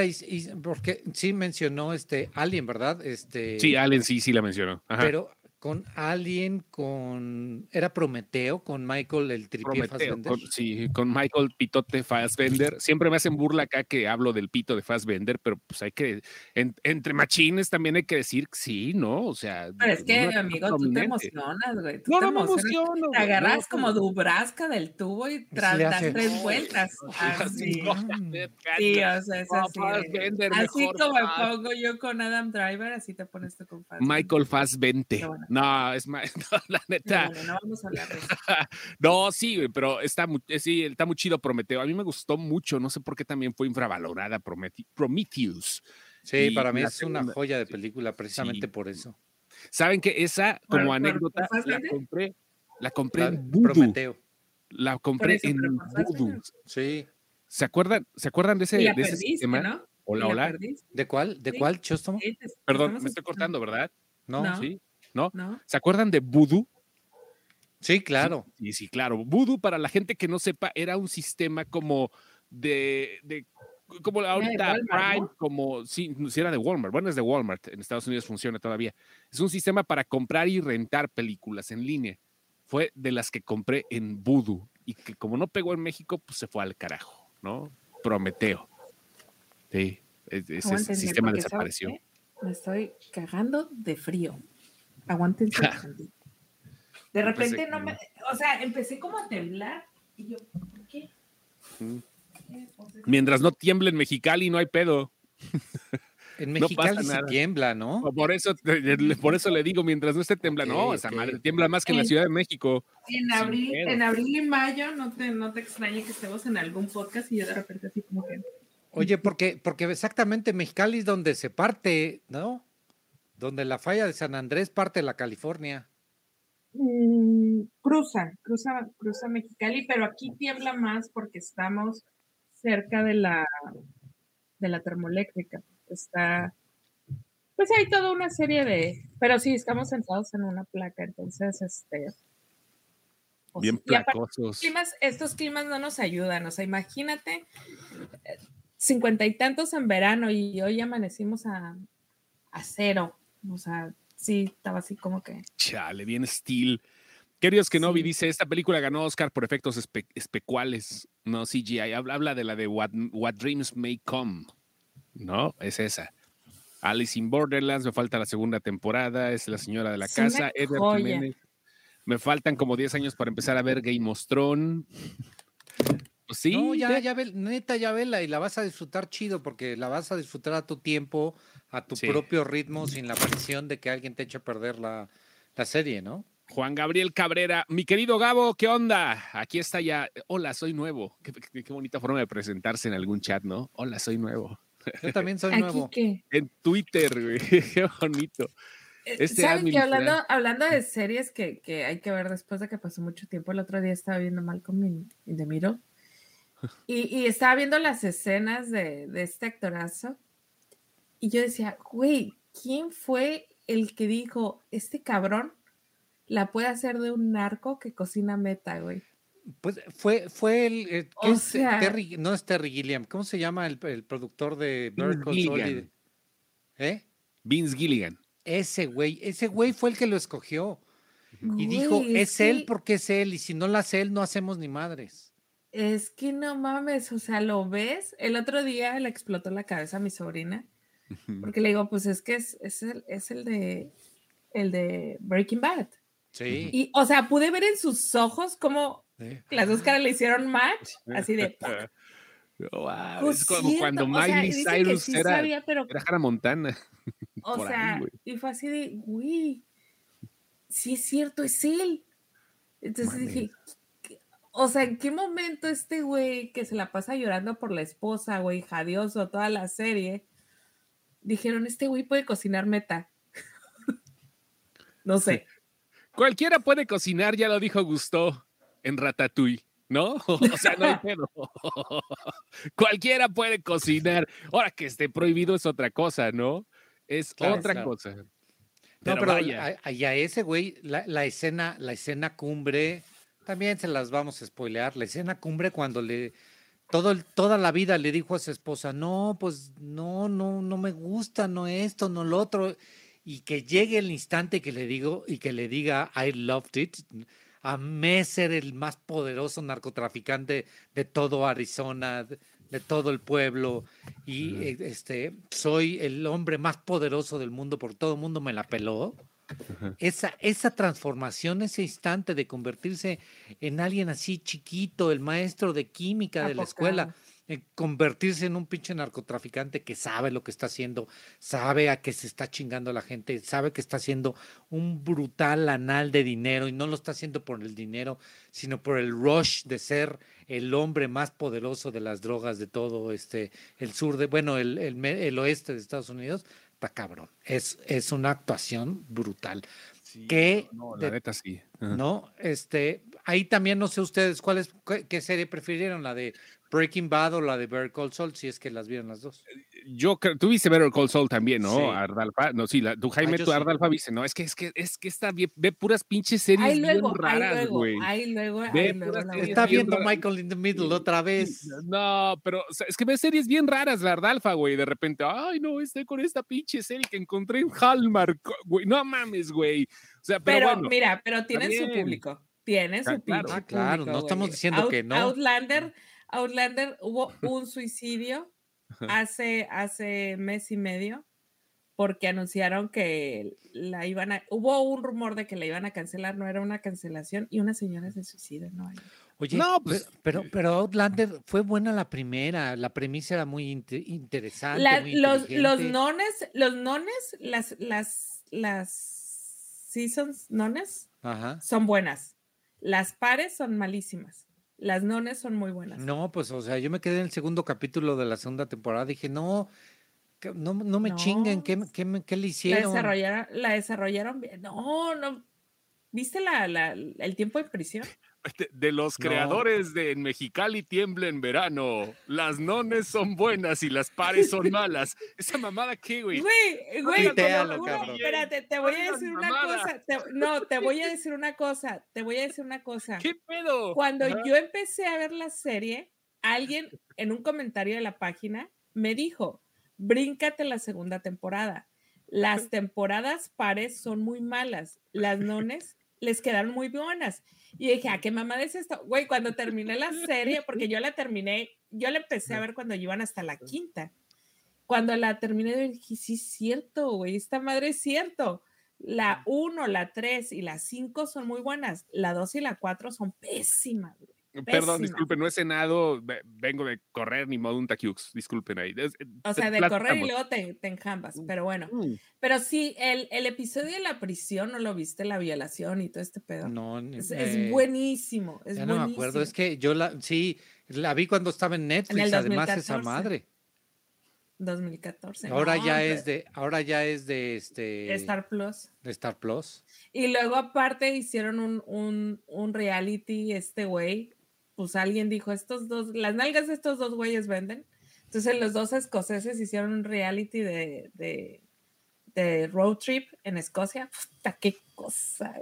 porque sí mencionó este Alien, ¿verdad? Este, sí, Alien sí, sí la mencionó. Pero con alguien con era Prometeo con Michael el tripié Fassbender. sí, con Michael Pitote Fassbender. Siempre me hacen burla acá que hablo del pito de Fassbender, pero pues hay que entre machines también hay que decir sí, ¿no? O sea, pero es que amigo, tú te emocionas, güey. no, no me emociono. Te agarras como dubrasca del tubo y tras das tres vueltas. Así. sí, o sea, es así. así como me pongo yo con Adam Driver, así te pones tú con Fassbender. Michael Fassbender. No, es más, la neta. No, vamos a hablar de eso. no, sí, pero está muy, eh, sí, está muy chido Prometeo. A mí me gustó mucho, no sé por qué también fue infravalorada Prometheus. Sí, para mí es una joya de película, precisamente por eso. Saben que esa, como anécdota, la compré, la compré en Prometeo. La compré en Voodoo. Sí. ¿Se acuerdan, ¿se acuerdan de ese, de ese sistema? ¿no? Hola, hola. ¿De cuál? ¿De cuál, Chostomo? Perdón, me estoy cortando, ¿verdad? No. ¿Sí? ¿No? ¿Se acuerdan de Voodoo? Sí, claro. Sí, sí, claro. Voodoo, para la gente que no sepa, era un sistema como de, de como ahorita Prime, como si, si, era de Walmart. Bueno, es de Walmart. En Estados Unidos funciona todavía. Es un sistema para comprar y rentar películas en línea. Fue de las que compré en Voodoo y que como no pegó en México, pues se fue al carajo, ¿no? Prometeo. Sí, ese sistema desapareció. Me estoy cagando de frío. Aguántense. de repente no me, o sea, empecé como a temblar y yo, ¿por qué? Mientras no tiemble en Mexicali, no hay pedo. En Mexicali no tiembla, ¿no? Por eso, por eso le digo, mientras no esté temblando, no, esa madre tiembla más que en, la Ciudad de México. En abril, en abril y mayo, no te, no te extrañe que estemos en algún podcast y yo de repente así como que. Oye, porque, porque exactamente Mexicali es donde se parte, ¿no? Donde la falla de San Andrés parte la California. Mm, cruza, cruza, cruza Mexicali, pero aquí tiembla más porque estamos cerca de la, de la termoeléctrica. Está, pues hay toda una serie de, pero sí, estamos sentados en una placa, entonces, este... Pues, Bien placosos. Climas, estos climas no nos ayudan, o sea, imagínate cincuenta y tantos en verano y hoy amanecimos a, a cero, o sea, sí, estaba así como que... Chale, bien steel. Queridos que no vi, dice, esta película ganó Oscar por efectos especuales, no CGI. Habla, habla de la de What, What, Dreams May Come, ¿no? Es esa. Alice in Borderlands, me falta la segunda temporada, es La Señora de la Casa, Edward Jiménez. Me faltan como 10 años para empezar a ver Game of Thrones. Pues sí. No, ya, ya, ve, neta, ya vela y la vas a disfrutar chido porque la vas a disfrutar a tu tiempo, a tu propio ritmo, sin la presión de que alguien te eche a perder la, la serie, ¿no? Juan Gabriel Cabrera, mi querido Gabo, ¿qué onda? Aquí está ya. Hola, soy nuevo. Qué, bonita forma de presentarse en algún chat, ¿no? Hola, soy nuevo. Yo también soy nuevo. En Twitter, güey. Qué bonito. Eh, este ¿Saben que hablando, hablando de series que, que, hay que ver después de que pasó mucho tiempo, el otro día estaba viendo Malcolm in, the Middle y, y, estaba viendo las escenas de, de este actorazo y yo decía, güey, ¿quién fue el que dijo, este cabrón la puede hacer de un narco que cocina meta, güey. Pues fue, fue el. Eh, Terry, no es Terry Gilliam. ¿Cómo se llama el, productor de Bird ¿Eh? Vince Gilligan. Ese güey, ese güey fue el que lo escogió. y dijo, es él porque es él. Y si no lo hace él, no hacemos ni madres. Es que no mames, o sea, ¿lo ves? El otro día le explotó la cabeza a mi sobrina. Porque le digo, pues es que es, es, el, es el de el de Breaking Bad. Sí. Y, o sea, pude ver en sus ojos cómo las dos caras le hicieron match, así de. Wow, es como cuando Miley Cyrus era, pero, era Hannah Montana. O sea, y fue así de, uy, sí es cierto, es él. Entonces dije, o sea, ¿en qué momento este güey que se la pasa llorando por la esposa, güey, jadioso, toda la serie, dijeron, este güey puede cocinar meta? no sé. Cualquiera puede cocinar, ya lo dijo Gusto en Ratatouille. ¿no? O sea, no hay pedo. Cualquiera puede cocinar. Ahora que esté prohibido es otra cosa, ¿no? Es otra cosa. Pero no, pero vaya. A, ese güey, la, escena, la escena cumbre, también se las vamos a spoilear. La escena cumbre cuando le todo, toda la vida le dijo a su esposa, no, pues no, no, no me gusta, no esto, no lo otro y que llegue el instante que le digo y que le diga I loved it, amé ser el más poderoso narcotraficante de todo Arizona, de, todo el pueblo y eh, este soy el hombre más poderoso del mundo por todo el mundo me la peló. Esa, esa transformación, ese instante de convertirse en alguien así chiquito, el maestro de química de la escuela, convertirse en un pinche narcotraficante que sabe lo que está haciendo, sabe a qué se está chingando la gente, sabe que está haciendo un brutal anal de dinero y no lo está haciendo por el dinero, sino por el rush de ser el hombre más poderoso de las drogas de todo este, el sur de, bueno, el, el, oeste de Estados Unidos, está cabrón. Es, es una actuación brutal. que no, la neta sí. No, este, ahí también no sé ustedes cuál qué, serie prefirieron, la de Breaking Bad o la de Better Call Saul, si es que las vieron las dos. Yo creo, tú viste Better Call Saul también, ¿no? Ardalfa, no, sí, la, tú Jaime, ah, tú Ardalfa viste, no, es que es que es que está bien, ve puras pinches series bien raras, güey. Ahí luego, está viendo Michael in the Middle otra vez. No, pero es que ve series bien raras la Ardalfa, güey, de repente, ay, no, estoy con esta pinche serie que encontré en Hallmark, güey, no mames, güey. O sea, pero, pero mira, pero tienen su público. Tienen su claro, ah, claro, no estamos diciendo que no. Outlander Outlander hubo un suicidio hace, hace mes y medio porque anunciaron que la iban a, hubo un rumor de que la iban a cancelar, no era una cancelación y una señora se suicida, ¿no? Oye, no, pues, pero, pero Outlander fue buena la primera, la premisa era muy interesante. los, los nones, los nones, las, las, las seasons nones son buenas. Las pares son malísimas. Las nones son muy buenas. No, pues, o sea, yo me quedé en el segundo capítulo de la segunda temporada. Dije, no, no, no me chinguen, ¿qué, qué, le hicieron? La desarrollaron, la desarrollaron bien. No, no. ¿Viste la, la, el tiempo en prisión? De, los creadores de en Mexicali tiembla en verano. Las nones son buenas y las pares son malas. Esa mamada qué, güey. Güey, güey, espérate, te voy a decir una cosa. no, te voy a decir una cosa. Te voy a decir una cosa. ¿Qué pedo? Cuando yo empecé a ver la serie, alguien en un comentario de la página me dijo, bríncate la segunda temporada. Las temporadas pares son muy malas. Las nones les quedaron muy buenas. Y dije, ¿a qué mamá es esto? Güey, cuando terminé la serie, porque yo la terminé, yo la empecé a ver cuando iban hasta la quinta. Cuando la terminé, dije, sí, es cierto, güey, esta madre es cierto. La 1, la 3 y la 5 son muy buenas. La 2 y la 4 son pésimas, güey. Perdón, disculpen, no he cenado, vengo de correr ni modo un taquiux, disculpen ahí. Eh, o sea, de correr y luego te, te enjambas, pero bueno. Pero sí, el, el, episodio de la prisión, ¿no lo viste? La violación y todo este pedo. No, es, es buenísimo, es ya no me acuerdo, es que yo la, sí, la vi cuando estaba en Netflix, además esa madre. 2014. Ahora ya es de, ahora ya es de este Star Plus. De Star Plus. Y luego aparte hicieron un, un, un reality, este güey, pues alguien dijo, estos dos, las nalgas de estos dos güeyes venden. Entonces los dos escoceses hicieron un reality de, de, road trip en Escocia. Puta, qué cosa,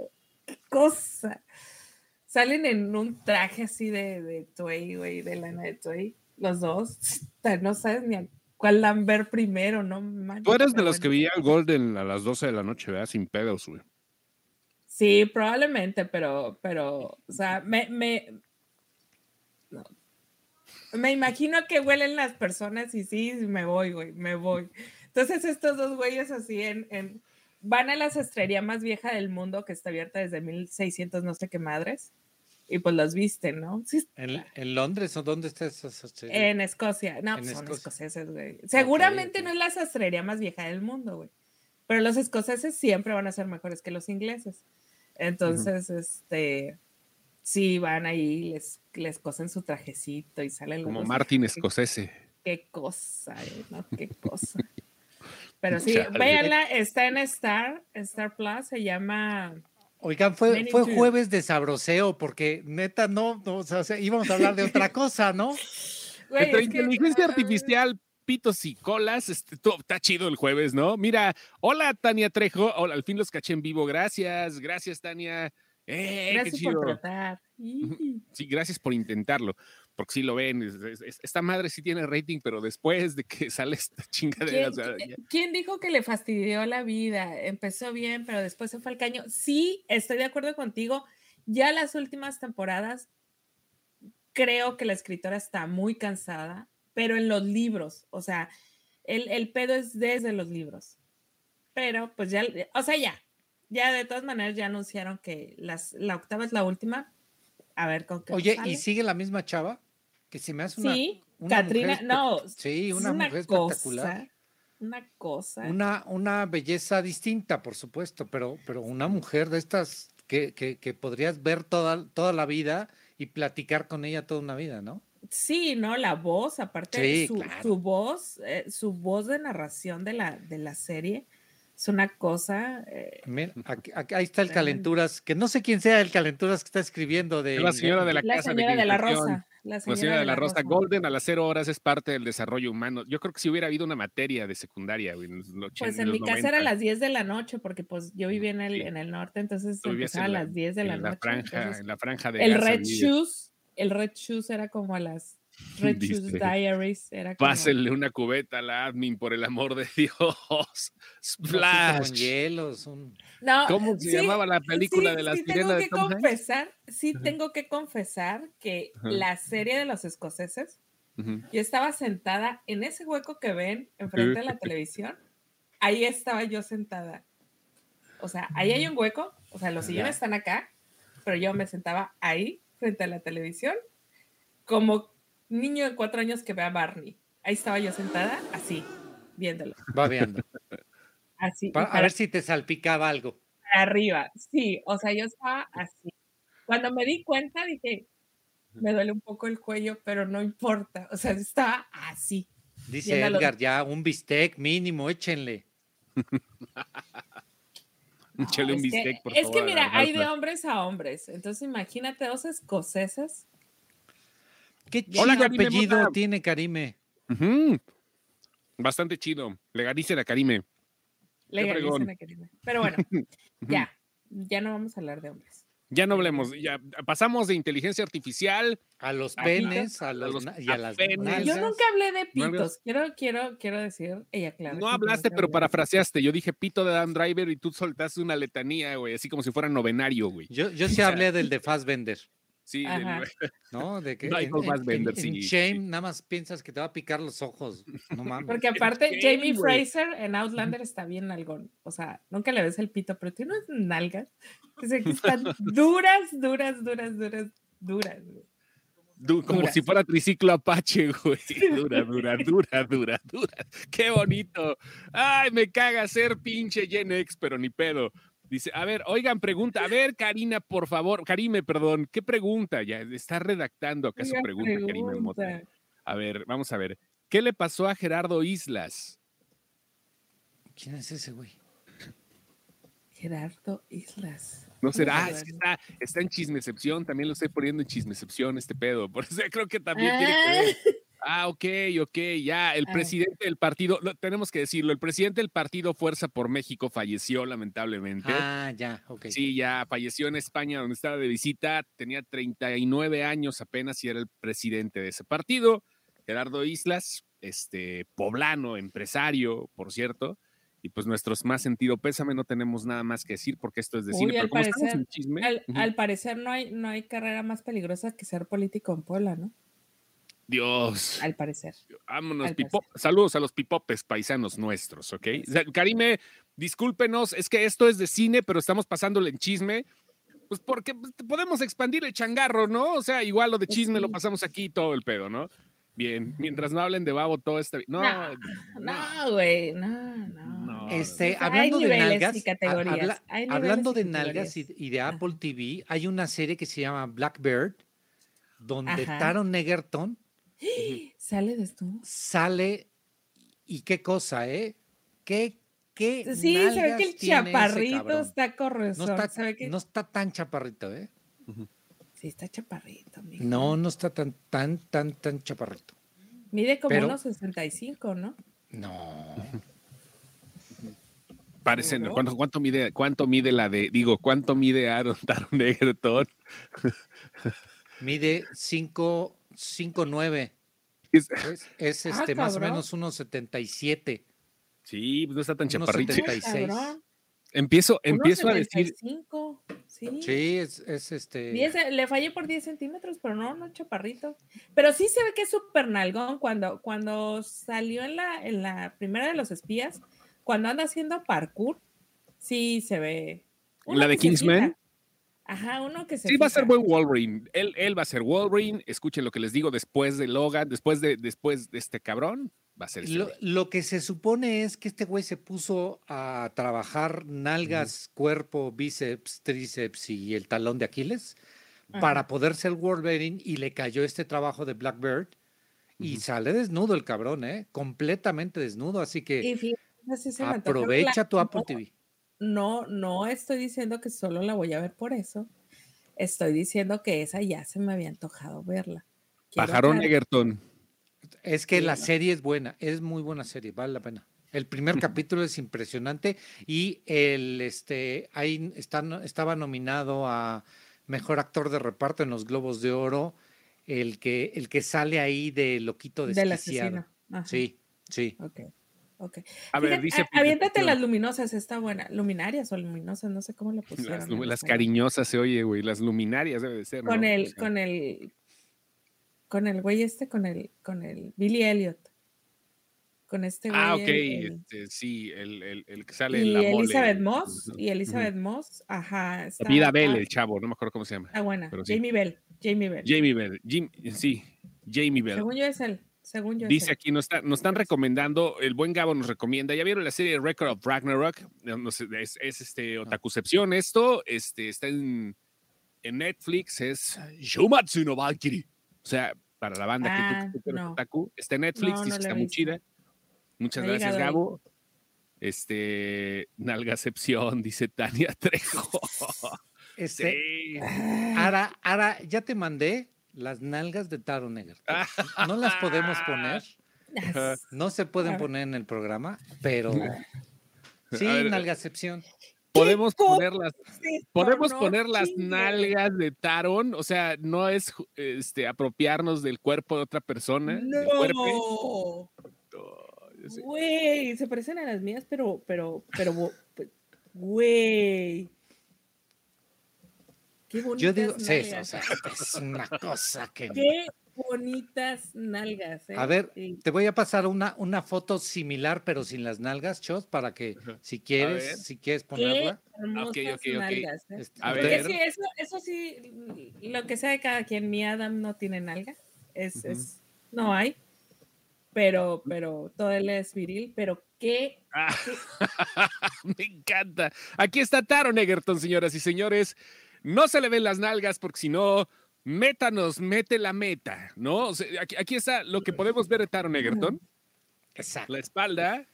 qué cosa. Salen en un traje así de, de Tway, güey, de lana de Tway, los dos. No sabes ni a cuál ver primero, ¿no? Tú eres de los que veía el Golden a las 12 de la noche, ¿verdad? Sin pedos, güey. Sí, probablemente, pero, pero, o sea, me, me, me imagino que huelen las personas y sí, me voy, güey, me voy. Entonces estos dos güeyes así en, van a la sastrería más vieja del mundo que está abierta desde 1600 no sé qué madres y pues los visten, ¿no? ¿En, Londres o dónde está esa sastrería? En Escocia. No, pues, son escoceses, güey. Seguramente no es la sastrería más vieja del mundo, güey. Pero los escoceses siempre van a ser mejores que los ingleses. Entonces, este, Sí, van ahí, les, les cosen su trajecito y salen Como Martin Escocese. Qué cosa, eh, ¿no? Qué cosa. Pero sí, véanla, está en Star, Star Plus, se llama. Oigan, fue, fue jueves de sabroseo, porque neta no, o sea, íbamos a hablar de otra cosa, ¿no? Güey, inteligencia artificial, pitos y colas, este, está chido el jueves, ¿no? Mira, hola Tania Trejo, hola, al fin los caché en vivo, gracias, gracias Tania. ¡Eh, gracias por tratar. Sí, gracias por intentarlo, porque si lo ven, esta madre sí tiene rating, pero después de que sale esta chingadera. ¿Quién, dijo que le fastidió la vida? Empezó bien, pero después se fue al caño. Sí, estoy de acuerdo contigo. Ya las últimas temporadas, creo que la escritora está muy cansada, pero en los libros, o sea, el, el pedo es desde los libros. Pero pues ya, o sea, ya, ya de todas maneras ya anunciaron que las, la octava es la última. A ver con qué. Oye, ¿y sigue la misma chava? Que se me hace una. Sí, Katrina, no. Sí, una, mujer espectacular. Una cosa. Una, una belleza distinta, por supuesto, pero, pero una mujer de estas que, que, que podrías ver toda, toda la vida y platicar con ella toda una vida, ¿no? Sí, ¿no? La voz, aparte, su, su, voz, eh, su voz de narración de la, de la serie Es una cosa. Eh, ahí está el Calenturas, que no sé quién sea el Calenturas que está escribiendo de. La señora de la, casa señora de, la Rosa. La señora, de, la, Rosa. Golden a las cero horas es parte del desarrollo humano. Yo creo que si hubiera habido una materia de secundaria, Pues en, mi casa era a las 10 de la noche, porque pues yo vivía en el, en el norte, entonces empezaba a las 10 de la, en noche. franja, en la franja de. El Red Shoes, el Red Shoes era como a las Red Shoes Diaries. Era Pásenle una cubeta a la admin, por el amor de Dios. Splash. Con hielos. ¿Cómo se llamaba la película de la sí tengo que confesar, Sí, tengo que confesar que la serie de los escoceses, yo estaba sentada en ese hueco que ven enfrente de la televisión. Ahí estaba yo sentada. O sea, ahí hay un hueco. O sea, los sillones están acá, pero yo me sentaba ahí frente a la televisión como niño de cuatro años que ve a Barney. Ahí estaba yo sentada, así, viéndolo. Va viendo. Así. a ver si te salpicaba algo. Arriba, sí, o sea, yo estaba así. Cuando me di cuenta dije, me duele un poco el cuello, pero no importa, o sea, estaba así. Dice Edgar, ya un bistec mínimo, échenle. Échale un bistec, por favor. Es que mira, hay de hombres a hombres, entonces imagínate dos escoceses ¿Qué chido apellido tiene Karime? Bastante chido. Legalicen a Karime. Legalicen a Karime. Pero bueno, ya. Ya no vamos a hablar de hombres. Ya no hablemos, ya pasamos de inteligencia artificial a los penes, a, los, y a, las penes. Yo nunca hablé de pitos. quiero, quiero, quiero decir, ella claro. No hablaste, pero parafraseaste. Yo dije pito de Dan Driver y tú soltaste una letanía, güey, así como si fuera novenario, güey. Yo, yo sí hablé del de Fassbender. Sí, ¿no? De que en, Shame nada más piensas que te va a picar los ojos. No mames. Porque aparte, Jamie Fraser en Outlander está bien algón. O sea, nunca le ves el pito, pero tiene unas nalgas que están duras, duras, duras, duras, duras. como si fuera triciclo Apache, güey. Dura, dura, dura, dura, dura. Qué bonito. Ay, me caga ser pinche Gen X, pero ni pedo. Dice, a ver, oigan, pregunta, a ver, Karina, por favor, Karime, perdón, ¿qué pregunta? Ya está redactando acá su pregunta, Karime A ver, vamos a ver. ¿Qué le pasó a Gerardo Islas? ¿Quién es ese güey? Gerardo Islas. No será, es que está, está en chismecepción, también lo estoy poniendo en chismecepción este pedo, por eso creo que también tiene que ver. Ah. Ok, ok, ya. El presidente del partido, tenemos que decirlo, el presidente del partido Fuerza por México falleció lamentablemente. Ah, ya, ok. Sí, ya falleció en España donde estaba de visita, tenía 39 años apenas y era el presidente de ese partido. Gerardo Islas, este, poblano, empresario, por cierto. Y pues nuestros más sentido pésame, no tenemos nada más que decir porque esto es decir, al, parecer, al parecer no hay, no hay carrera más peligrosa que ser político en Puebla, ¿no? Dios. Al parecer. Vámonos, saludos a los pipopes paisanos nuestros, ¿ok? Karime, discúlpenos, es que esto es de cine, pero estamos pasándole en chisme. Pues porque pues, podemos expandir el changarro, ¿no? O sea, igual lo de pues chisme lo pasamos aquí todo el pedo, ¿no? Bien, mientras no hablen de babo todo está bien. No, no, güey, no, no, Este, hablando de nalgas, hablando de nalgas y, de Apple TV, hay una serie que se llama Blackbird, donde Taron Negerton ¿Sale de esto? Sale, y qué cosa, ¿eh? ¿Qué, qué Sí, se ve que el chaparrito está correcto. No está, no está tan chaparrito, ¿eh? Sí, está chaparrito, No, no está tan, tan, tan, tan chaparrito. Mide como unos 65, ¿no? No. Parece, ¿cuánto, ¿cuánto, mide, ¿cuánto mide la de, digo, cuánto mide Aaron Taron Negerton? Mide 5 5'9". Es, es, ah, este, más o menos 1.77. Sí, pues no está tan chaparrito. 1.76. Empiezo, empiezo a decir. Sí, sí es, es este. le fallé por 10 centímetros, pero no, no chaparrito. Pero sí se ve que es súper nalgón cuando, cuando salió en la, en la primera de los espías, cuando anda haciendo parkour, sí se ve. ¿La de Kingsman? Ajá, uno que se. Sí, va a ser buen Wolverine. Él, él va a ser Wolverine. Escuchen lo que les digo después de Logan, después de, después de este cabrón. Va a ser lo, lo, que se supone es que este güey se puso a trabajar nalgas, cuerpo, bíceps, tríceps y el talón de Aquiles para poder ser Wolverine y le cayó este trabajo de Blackbird y sale desnudo el cabrón, ¿eh? Completamente desnudo, así que Aprovecha tu Apple TV. No, no estoy diciendo que solo la voy a ver por eso. Estoy diciendo que esa ya se me había antojado verla. Pajarón Egerton. Es que la serie es buena, es muy buena serie, vale la pena. El primer capítulo es impresionante y el este ahí está, estaba nominado a mejor actor de reparto en los Globos de Oro, el que el que sale ahí de loquito. De sí, sí. Ok. Ok. A ver, dice. aviéntate las luminosas, está buena. Luminarias o luminosas, no sé cómo le pusieron. Las, cariñosas se oye, güey. Las luminarias debe de ser. Con el, con el, con el güey este, con el, con el Billy Elliot. Con este güey. Ah, ok, este, sí, el, el, el, que sale y en la Elizabeth Moss, y Elizabeth Moss, ajá. Está, Vida Bell, el chavo, no me acuerdo cómo se llama. Ah, buena. Jamie Bell, Jamie Bell. Jamie Bell, sí, Jamie Bell. Según yo es él. Según yo Dice aquí, nos, está, nos están recomendando, el buen Gabo nos recomienda, ¿ya vieron la serie Record of Ragnarok? es, es, este Otakucepción esto, este, está en, en Netflix, es Shumatsu no Valkyrie. O sea, para la banda que tú, ah, Otaku, está en Netflix, dice que está muy chida. Muchas gracias, Gabo. Este, Nalgacepción, dice Tania Trejo. Este, ahora, ahora, ya te mandé las nalgas de Taro Negro. No las podemos poner. No se pueden poner en el programa, pero sí, nalgacepción. Podemos poner las, podemos poner las nalgas de Taron, o sea, no es este apropiarnos del cuerpo de otra persona. No. Güey, se parecen a las mías, pero, pero, pero, güey. Qué bonitas Yo digo, sí, o sea, es una cosa que. Qué bonitas nalgas. ¿eh? A ver, te voy a pasar una, una foto similar, pero sin las nalgas, Chos, para que si quieres, si quieres ponerla. Qué hermosas nalgas. ¿eh? Este, a ver. Sí, eso, eso sí, lo que sea de cada quien, mi Adam no tiene nalga. Es, es, no hay. Pero, pero todo él es viril, pero qué. Ah, me encanta. Aquí está Taron Egerton, señoras y señores. No se le ven las nalgas porque si no, métanos, mete la meta, ¿no? aquí, está lo que podemos ver de Taron Egerton. Exacto. La espalda.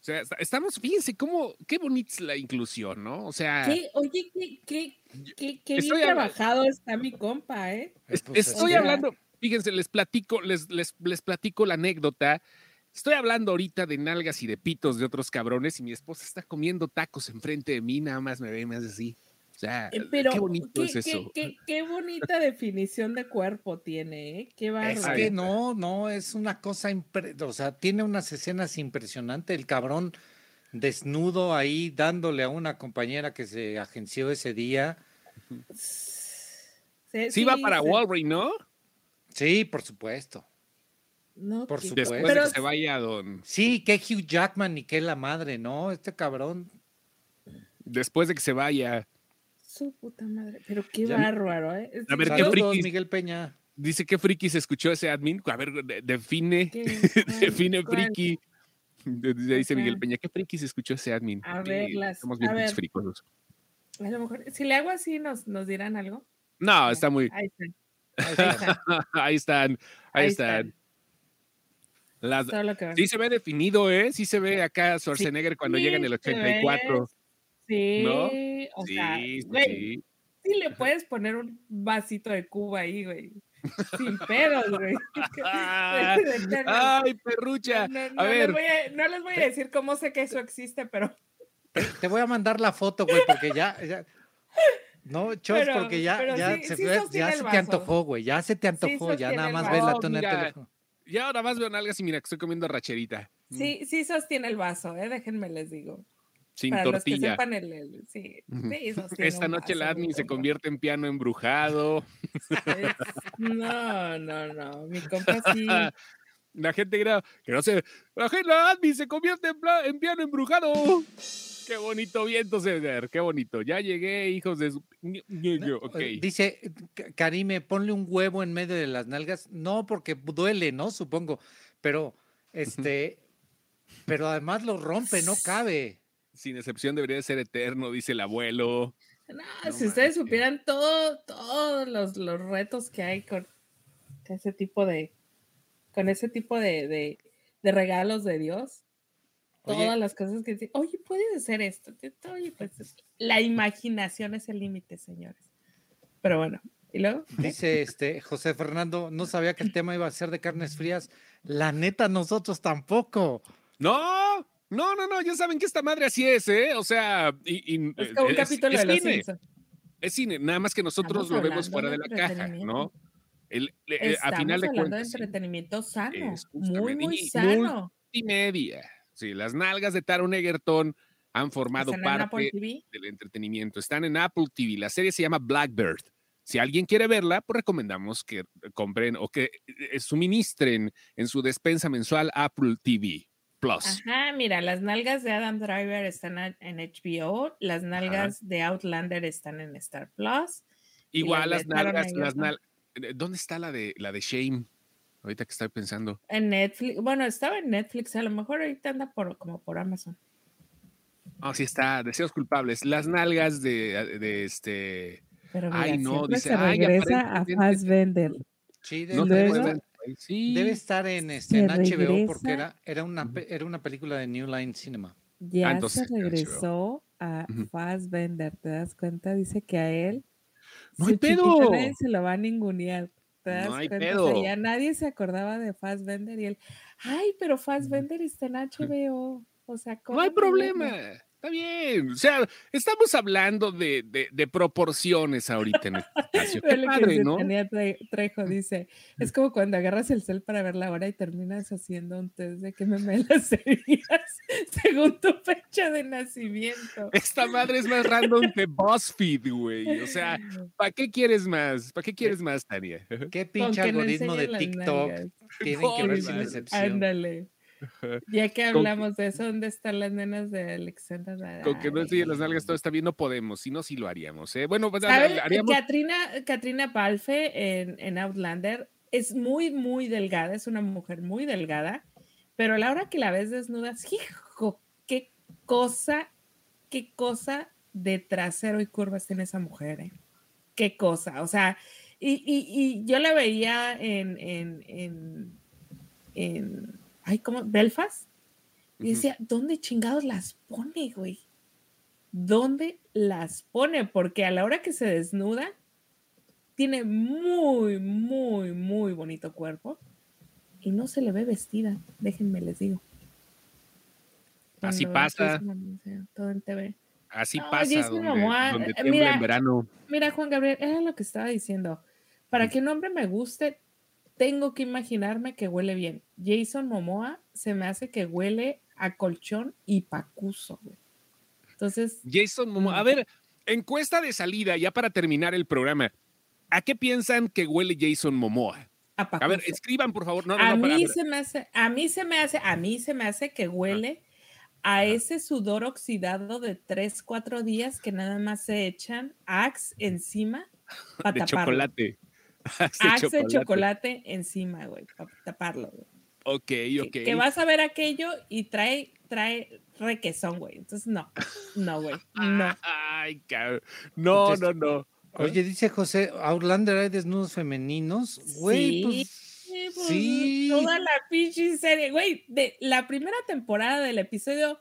O sea, estamos, fíjense cómo, qué bonita es la inclusión, ¿no? O sea. ¿Qué, oye, qué, qué, qué, bien trabajado está mi compa, ¿eh? Pues, estoy hablando, fíjense, les platico, les, les, les platico la anécdota. Estoy hablando ahorita de nalgas y de pitos de otros cabrones y mi esposa está comiendo tacos enfrente de mí, nada más me ve más así. O sea, eh, qué bonito es eso. Qué, bonita definición de cuerpo tiene, ¿eh? Qué Es que no, no, es una cosa, o sea, tiene unas escenas impresionantes. El cabrón desnudo ahí dándole a una compañera que se agenció ese día. Sí, va para Walgreens, ¿no? Sí, por supuesto. No, por supuesto. Después de que se vaya don. Sí, que Hugh Jackman y que la madre, ¿no? Este cabrón. Después de que se vaya. Su puta madre, pero qué bárbaro, ¿eh? A ver, qué friki. Miguel Peña. Dice que friki se escuchó ese admin. A ver, define, define friki. Dice Miguel Peña, ¿qué friki se escuchó ese admin? A ver, las. Somos bien fricos. A lo mejor, si le hago así, ¿nos, nos dirán algo? No, está muy. Ahí están. Ahí están. Ahí están. Las, sí se ve definido, ¿eh? Sí se ve acá Schwarzenegger cuando llega en el 84. Sí, o sea, sí, sí. le puedes poner un vasito de Cuba ahí, güey. Sin pedos, güey. Ay, perrucha. No, a ver. Les voy a, no les voy a decir cómo sé que eso existe, pero. Te voy a mandar la foto, güey, porque ya. No, Chos, porque ya, ya, se, ya se te antojó, güey. Ya se te antojó, ya nada más ves la tona de teléfono. Ya ahora más veo nalgas y mira que estoy comiendo racherita. Sí, sí sostiene el vaso, eh, déjenme les digo. Sin tortilla. Esta noche el admin se convierte en piano embrujado. no, no, no. Mi compa sí. La gente graba que no sé. La gente, admin se convierte en, piano embrujado. Qué bonito viento, Ceder. Qué bonito. Ya llegué, hijos de su. Dice Karime, ponle un huevo en medio de las nalgas. No, porque duele, ¿no? Supongo. Pero, este. pero además lo rompe, no cabe sin excepción debería de ser eterno, dice el abuelo. No, si ustedes supieran todo, todos los, los, retos que hay con ese tipo de, con ese tipo de, de, regalos de Dios. todas las cosas que dicen, oye, puedes hacer esto. Oye, pues la imaginación es el límite, señores. Pero bueno, ¿y luego? Dice este José Fernando, no sabía que el tema iba a ser de carnes frías. La neta, nosotros tampoco. No, no, no, no, ya saben que esta madre así es, ¿eh? O sea, y, es como un capítulo de los cine. Es cine, nada más que nosotros lo vemos fuera de, la caja, ¿no? El, a final de cuentas. de entretenimiento sano, muy, muy sano. Multimedia. Sí, las nalgas de Taron Egerton han formado parte del entretenimiento. Están en Apple TV. La serie se llama Blackbird. Si alguien quiere verla, pues recomendamos que compren o que eh, suministren en su despensa mensual Apple TV Plus. Ajá, mira, las nalgas de Adam Driver están en HBO, las nalgas de Outlander están en Star Plus. Igual las nalgas, las nalgas. Eh, ¿Dónde está la de la de Shame? Ahorita que estoy pensando. En Netflix. Bueno, estaba en Netflix, a lo mejor ahorita anda por como por Amazon. Ah, sí está, deseos culpables. Las nalgas de, de este. Pero mira, ay, no, dice, se regresa a Fassbender. Sí, debe, sí. debe estar en, este, en HBO porque era, era, una, era una película de New Line Cinema. Ya ah, se regresó a Fassbender, ¿te das cuenta? Dice que a él no hay pedo. se lo va a ningunear. no hay pedo. ya nadie se acordaba de Fassbender y él, ay, pero Fassbender está en HBO. O sea, No hay problema. Está bien, o sea, estamos hablando de, de, proporciones ahorita en este espacio. Qué padre, ¿no? Trejo dice, es como cuando agarras el cel para ver la hora y terminas haciendo un test de que me las serías según tu fecha de nacimiento. Esta madre es más random que BuzzFeed, güey. O sea, ¿para qué quieres más? ¿Para qué quieres más, Tania? ¿Qué pinche algoritmo de TikTok tienen que ver sin excepción? Ándale. Ya que hablamos de eso, ¿dónde están las nenas de Alexandra? Con que no enseñen las nalgas todo está bien, no podemos, si no, sí lo haríamos. ¿eh? Bueno, pues haríamos. Katrina, Katrina Palfe en, en, Outlander es muy, muy delgada, es una mujer muy delgada, pero a la hora que la ves desnuda, hijo, qué cosa, qué cosa de trasero y curvas tiene esa mujer, ¿eh? Qué cosa, o sea, y, y, y yo la veía en, en ay, ¿cómo? Belfast. Y decía, ¿dónde chingados las pone, güey? ¿Dónde las pone? Porque a la hora que se desnuda, tiene muy, muy, muy bonito cuerpo y no se le ve vestida, déjenme les digo. Así pasa. Todo en TV. Así pasa. Donde, eh, mira, en verano. Mira, Juan Gabriel, era lo que estaba diciendo. Para que un hombre me guste, tengo que imaginarme que huele bien. Jason Momoa se me hace que huele a colchón y pacuso, güey. Entonces. Jason Momoa, a ver, encuesta de salida, ya para terminar el programa. ¿A qué piensan que huele Jason Momoa? A, ver, escriban, por favor. a mí se me hace, a mí se me hace, a mí se me hace que huele a ese sudor oxidado de tres, cuatro días que nada más se echan Axe encima para de chocolate. Axe chocolate. encima, güey, para taparlo, güey. Ok, ok. Que, vas a ver aquello y trae, trae requesón, güey. Entonces, no, no, güey, no. Ay, cabrón. No, no, no. Oye, dice José, Outlander hay desnudos femeninos, güey, sí, pues, sí. Toda la pinche serie, güey, de la primera temporada del episodio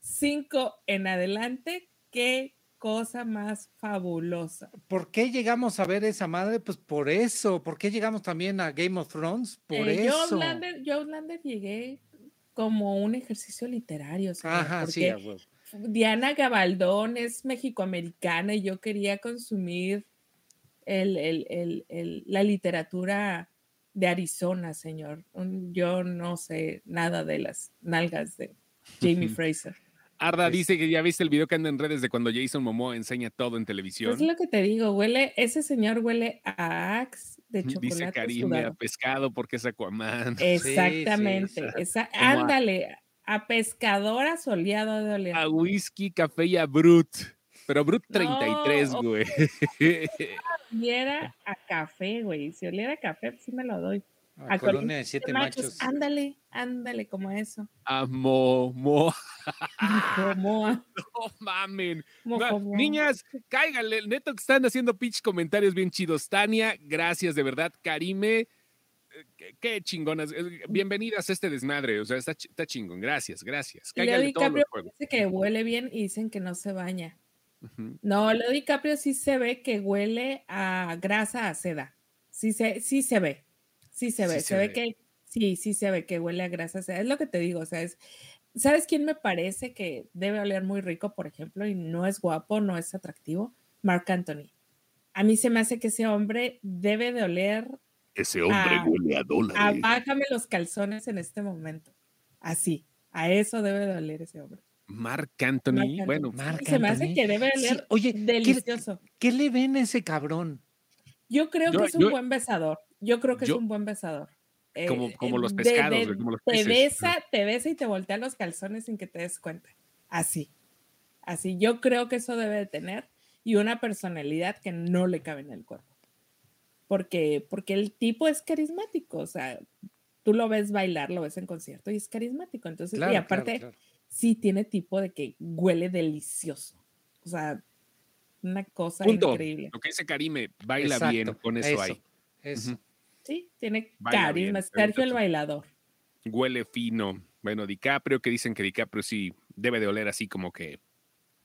5 en adelante, qué cosa más fabulosa. ¿Por qué llegamos a ver esa madre? Pues por eso. ¿Por qué llegamos también a Game of Thrones? Por eh, eso. Yo Outlander, llegué como un ejercicio literario. Ajá, sí, Diana Gabaldón es mexicoamericana y yo quería consumir la literatura de Arizona, señor. Yo no sé nada de las nalgas de Jamie Fraser. Arda dice que ya viste el video que anda en redes de cuando Jason Momoa enseña todo en televisión. Es lo que te digo, huele, ese señor huele a Axe de chocolate. Dice Karime a pescado porque es Aquaman. Exactamente. ándale, a, pescadora soleado de oleaje. A whisky, café y a Brut. Pero Brut 33, güey. Si oliera a café, güey. Si oliera a café, pues sí me lo doy. A, colonia de siete machos. Ándale, ándale, como eso. A mo, mo. No mamen. niñas, cáiganle. Neto que están haciendo pitch comentarios bien chidos. Tania, gracias de verdad. Karime, qué, chingonas. Bienvenidas a este desmadre. O sea, está, está chingón. Gracias, gracias. Leo DiCaprio dice que huele bien y dicen que no se baña. No, Leo DiCaprio sí se ve que huele a grasa, a seda. Sí se, sí se ve. Sí se ve. se, ve, que sí, sí se ve que huele a grasa, a seda. Es lo que te digo. O sea, es. ¿Sabes quién me parece que debe oler muy rico, por ejemplo, y no es guapo, no es atractivo? Mark Anthony. A mí se me hace que ese hombre debe de oler ese hombre huele a dólares. Bájame los calzones en este momento. Así. A eso debe de oler ese hombre. Mark Anthony. Bueno, Mark Se me hace que debe oler oye, delicioso. ¿qué, le ven a ese cabrón? Yo creo que es un buen besador. Yo creo que es un buen besador. como, eh, como, los pescados, te besa, te besa y te voltea los calzones sin que te des cuenta. Así. Así. Yo creo que eso debe de tener y una personalidad que no le cabe en el cuerpo porque, porque el tipo es carismático, o sea, tú lo ves bailar, lo ves en concierto y es carismático. Entonces, y aparte, sí tiene tipo de que huele delicioso. O sea, una cosa increíble. Lo que dice Karime, baila bien con eso, ahí. Eso. Sí, tiene carisma. Sergio el bailador. Huele fino. Bueno, DiCaprio, que dicen que DiCaprio sí debe de oler así como que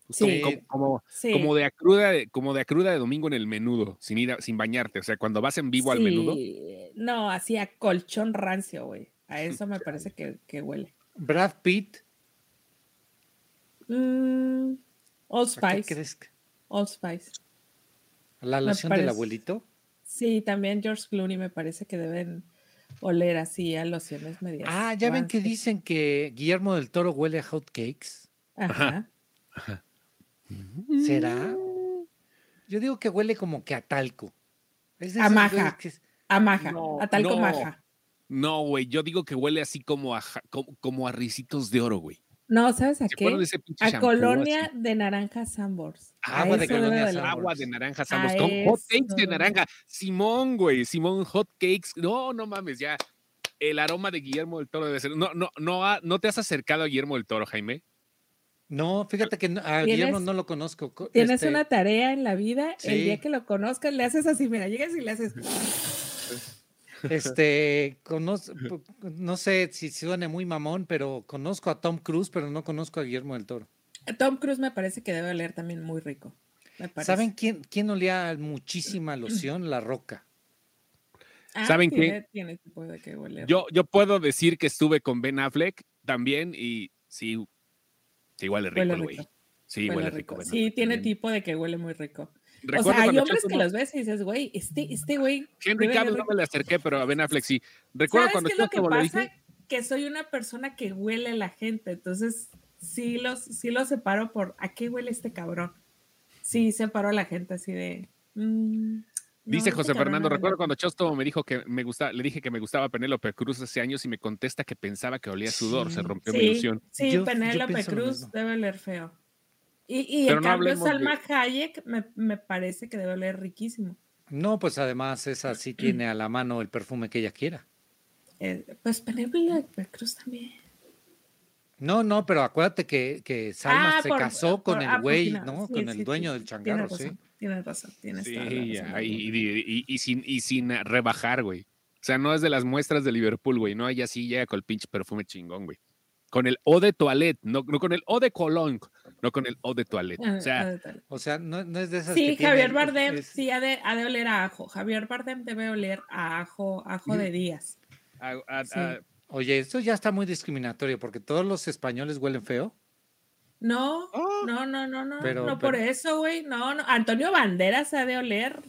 Sí, como, como, de acruda, como de acruda de domingo en el menudo, sin ir sin bañarte. O sea, cuando vas en vivo al menudo. No, así a colchón rancio, güey. A eso me parece que, huele. Brad Pitt. Mm, Old Spice. ¿Qué crees? Old Spice. ¿La loción del abuelito? Sí, también George Clooney me parece que deben oler así a lociones medias. Ah, ya ven que dicen que Guillermo del Toro huele a hot cakes. Ajá. Ajá. ¿Será? Yo digo que huele como que a talco. a maja. A maja. a talco maja. No, güey. Yo digo que huele así como a, como, a risitos de oro, güey. No, ¿sabes a qué? A colonia de naranja Sambors. Agua de colonia Agua de naranja Sambors. Con hot cakes de naranja. Simón, güey. Simón hot cakes. No, no mames, ya. El aroma de Guillermo del Toro debe ser. No, no, no, ¿no te has acercado a Guillermo del Toro, Jaime? No, fíjate que a Guillermo no lo conozco. Tienes este una tarea en la vida, el día que lo conozcas, le haces así, mira, llegas y le haces. Este, conozco, no sé si suene muy mamón, pero conozco a Tom Cruise, pero no conozco a Guillermo del Toro. Tom Cruise me parece que debe oler también muy rico. ¿Saben quién, quién olía muchísima loción? La Roca. Ah, ¿Saben qué? Yo, yo puedo decir que estuve con Ben Affleck también y sí, Sí, huele rico, güey. Sí, huele, rico. sí, tiene tipo de que huele muy rico. O sea, hay hombres que los ves y dices, güey, este, este güey. Henry Cavill no me le acerqué, pero a Ben Affleck sí. Recuerdo cuando qué es lo que pasa? Que soy una persona que huele a la gente, entonces sí los, sí los separo por a qué huele este cabrón. Sí, separo a la gente así de. Mm, Dice José Fernando, recuerdo cuando Chosto me dijo que me gustaba, le dije que me gustaba Penélope Cruz hace años y me contesta que pensaba que olía sudor, se rompió mi ilusión. Sí, Penélope Cruz debe oler feo. Y, y en cambio Salma Hayek me, parece que debe oler riquísimo. No, pues además esa sí tiene a la mano el perfume que ella quiera. Eh, pues Penélope Cruz también. No, no, pero acuérdate que, que Salma ah, se casó con el güey, ¿no? con el dueño del changarro, sí. Tienes razón, tienes sí, y, y, sin, y sin rebajar, güey. O sea, no es de las muestras de Liverpool, güey. No, ella sí llega con el pinche perfume chingón, güey. Con el O de toilette, no, no con el O de Cologne, no con el O de toilette. O sea, o sea no, no, es de esas. Sí, Javier Bardem sí ha de, ha de, oler a ajo. Javier Bardem debe oler a ajo, ajo de días. Oye, esto ya está muy discriminatorio porque todos los españoles huelen feo. No, oh. no, no, no, no, no por eso, güey, no, no. Antonio Banderas ha de oler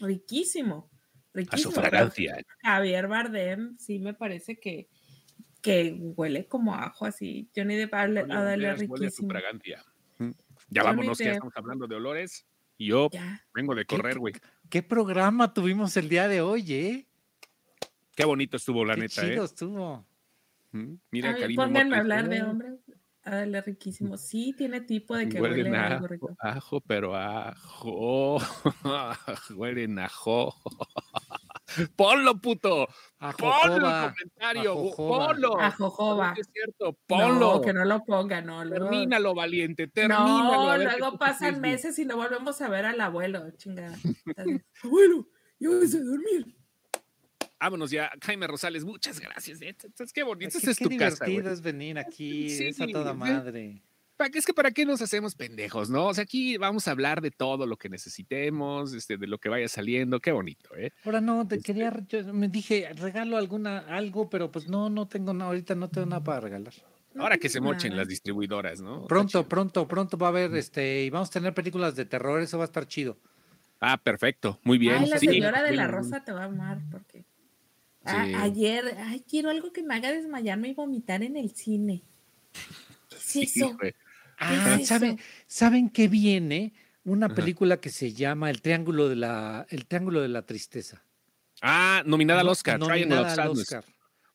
riquísimo, riquísimo. A su fragancia. Javier Bardem, sí me parece que, que huele como ajo así. Johnny Depp ha de oler riquísimo. Huele a su fragancia. Ya vámonos, que ya estamos hablando de olores. Y yo vengo de correr, güey. ¿Qué, programa tuvimos el día de hoy, eh? Qué bonito estuvo, la Qué neta, chido estuvo. Mira, Pónganme a hablar de hombres. Dale, riquísimo. Sí, tiene tipo de que huele, huele a ajo, rico. ajo, pero ajo. huele en ajo. Ponlo, puto. Ponlo en el comentario. Ponlo. Ajojoba. Es cierto, ponlo. No, que no lo ponga, no. Luego... Termínalo, valiente. Termínalo. No, luego pasan meses y no volvemos a ver al abuelo, chingada. abuelo, yo voy a dormir. Vámonos ya, Jaime Rosales, muchas gracias. Es qué bonito. es tu casa. Qué divertido es venir aquí, es a toda madre. Es que para qué nos hacemos pendejos, ¿no? O sea, aquí vamos a hablar de todo lo que necesitemos, este, de lo que vaya saliendo, qué bonito, ¿eh? Ahora no, te este quería, yo me dije, regalo alguna, algo, pero pues no, no tengo nada, ahorita no tengo nada para regalar. Ahora que se mochen las distribuidoras, ¿no? Pronto, pronto, pronto va a haber, este, y vamos a tener películas de terror, eso va a estar chido. Ah, perfecto, muy bien. Ay, la señora de la rosa te va a amar, porque ayer, ay, quiero algo que me haga desmayarme y vomitar en el cine. Sí, eso? Ah, ¿saben, ¿saben qué viene? Una película que se llama El Triángulo de la, El Triángulo de la Tristeza. Ah, nominada al Oscar. Nominada al Oscar.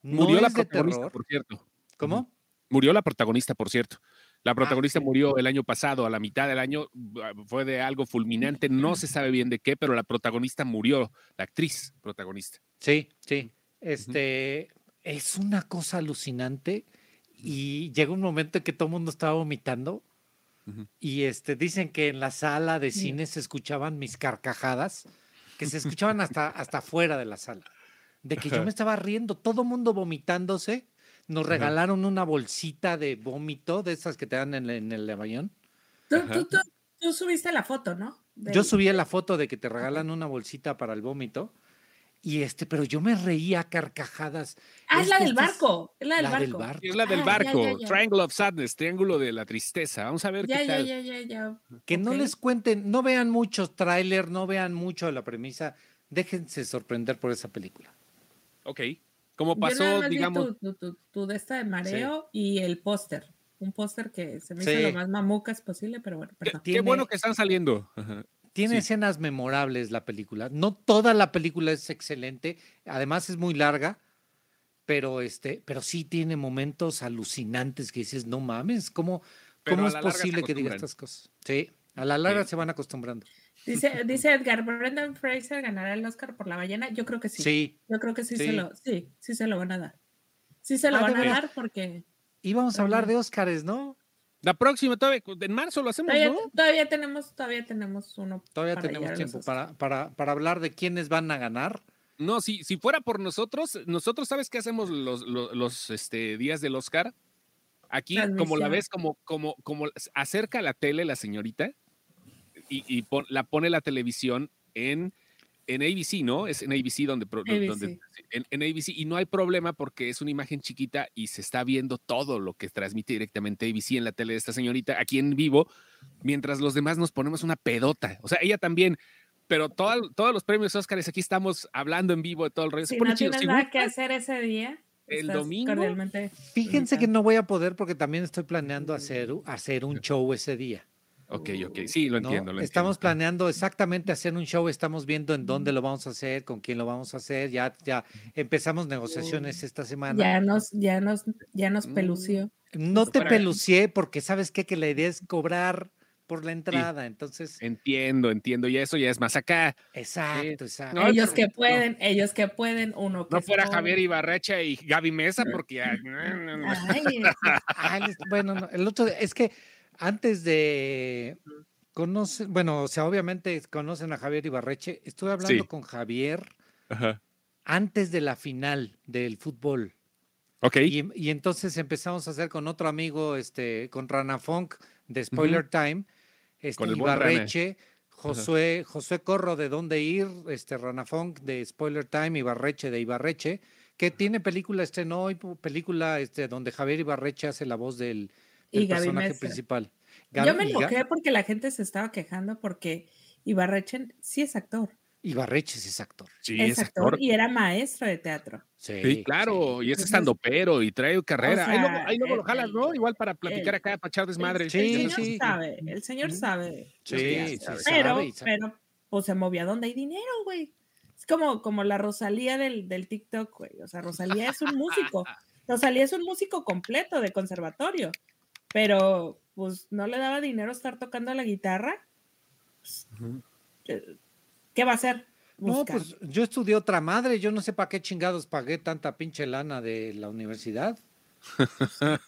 Murió la protagonista, por cierto. ¿Cómo? Murió la protagonista, por cierto. La ah, protagonista murió el año pasado, a la mitad del año, ah, fue de algo fulminante, no se sabe bien de qué, pero la protagonista murió, la actriz protagonista. Sí, sí. Este, es una cosa alucinante y llega un momento en que todo el mundo estaba vomitando y este, dicen que en la sala de cine se escuchaban mis carcajadas, que se escuchaban hasta, hasta fuera de la sala, de que yo me estaba riendo, todo el mundo vomitándose. Nos regalaron una bolsita de vómito, de esas que te dan en, en el avión. Tú, subiste la foto, ¿no? Yo subí la foto de que te regalan una bolsita para el vómito. Y este, pero yo me reía a carcajadas. Ah, es, la del barco. Es la del barco. Es la del barco. Triangle of Sadness, Triángulo de la Tristeza. Vamos a ver qué tal. Ya, ya, ya, Que no les cuenten, no vean muchos trailers, no vean mucho la premisa. Déjense sorprender por esa película. Ok. Como pasó, digamos. Tu, de esta de mareo y el póster. Un póster que se me hizo lo más mamucas posible, pero bueno. Qué, bueno que están saliendo. Tiene escenas memorables la película. No toda la película es excelente, además es muy larga, pero este, pero sí tiene momentos alucinantes que dices, no mames, ¿cómo, cómo es posible que diga estas cosas? Sí, a la larga se van acostumbrando. Dice, dice Edgar, Brendan Fraser ganará el Oscar por la ballena. Yo creo que sí. Sí. Yo creo que sí, Se, lo, sí, sí se lo van a dar. Sí se lo ah, van a dar porque. Íbamos a hablar de Oscars, ¿no? La próxima, todavía, en marzo lo hacemos, todavía, ¿no? Todavía tenemos, todavía tenemos uno. Todavía tenemos tiempo para, para, para, hablar de quiénes van a ganar. No, si, si fuera por nosotros, nosotros, ¿sabes qué hacemos los, los, este, días del Oscar? Aquí, como la ves, como, como, como acerca la tele la señorita y, y la pone la televisión en en ABC, ¿no? Es en ABC donde, en, ABC y no hay problema porque es una imagen chiquita y se está viendo todo lo que transmite directamente ABC en la tele de esta señorita aquí en vivo, mientras los demás nos ponemos una pedota. O sea, ella también, pero todos los premios Óscares aquí estamos hablando en vivo de todo el resto. Si no tienes nada que hacer ese día. El domingo. Fíjense que no voy a poder porque también estoy planeando hacer, hacer un show ese día. Ok, ok, sí, lo entiendo. estamos planeando exactamente hacer un show, estamos viendo en dónde lo vamos a hacer, con quién lo vamos a hacer, ya, ya empezamos negociaciones esta semana. Ya nos, ya nos, ya nos pelució. Mm, no te pelucié porque sabes qué? que la idea es cobrar por la entrada, entonces. Entiendo, entiendo, y eso ya es más acá. Exacto, exacto. ellos que pueden, ellos que pueden, uno que No fuera Javier Ibarrecha y Gaby Mesa, porque bueno, el otro, es que antes de conocer, bueno, o sea, obviamente conocen a Javier Ibarreche. Estuve hablando con Javier antes de la final del fútbol. Ok. Y, entonces empezamos a hacer con otro amigo, este, con Rana Funk de Spoiler Time, este, Ibarreche, Josué, Josué Corro de Dónde Ir, este, Rana Funk de Spoiler Time, Ibarreche de Ibarreche, que tiene película, estrenó hoy película este, donde Javier Ibarreche hace la voz del, y personaje principal. Yo me enojé porque la gente se estaba quejando porque Ibarrechen sí es actor. Ibarreche sí es actor. Sí, es, actor, Y era maestro de teatro. Sí, claro, y es estando pero y trae carrera. ahí, luego, lo jalas, ¿no? Igual para platicar acá, para echar desmadre. Sí, el señor sabe, el señor sabe. Sí, pero, pero, pues se movía donde hay dinero, güey. Es como, como la Rosalía del, del TikTok, güey. O sea, Rosalía es un músico. Rosalía es un músico completo de conservatorio pero pues no le daba dinero estar tocando la guitarra. Pues, eh, ¿Qué va a hacer? No, pues yo estudié otra madre, yo no sé para qué chingados pagué tanta pinche lana de la universidad.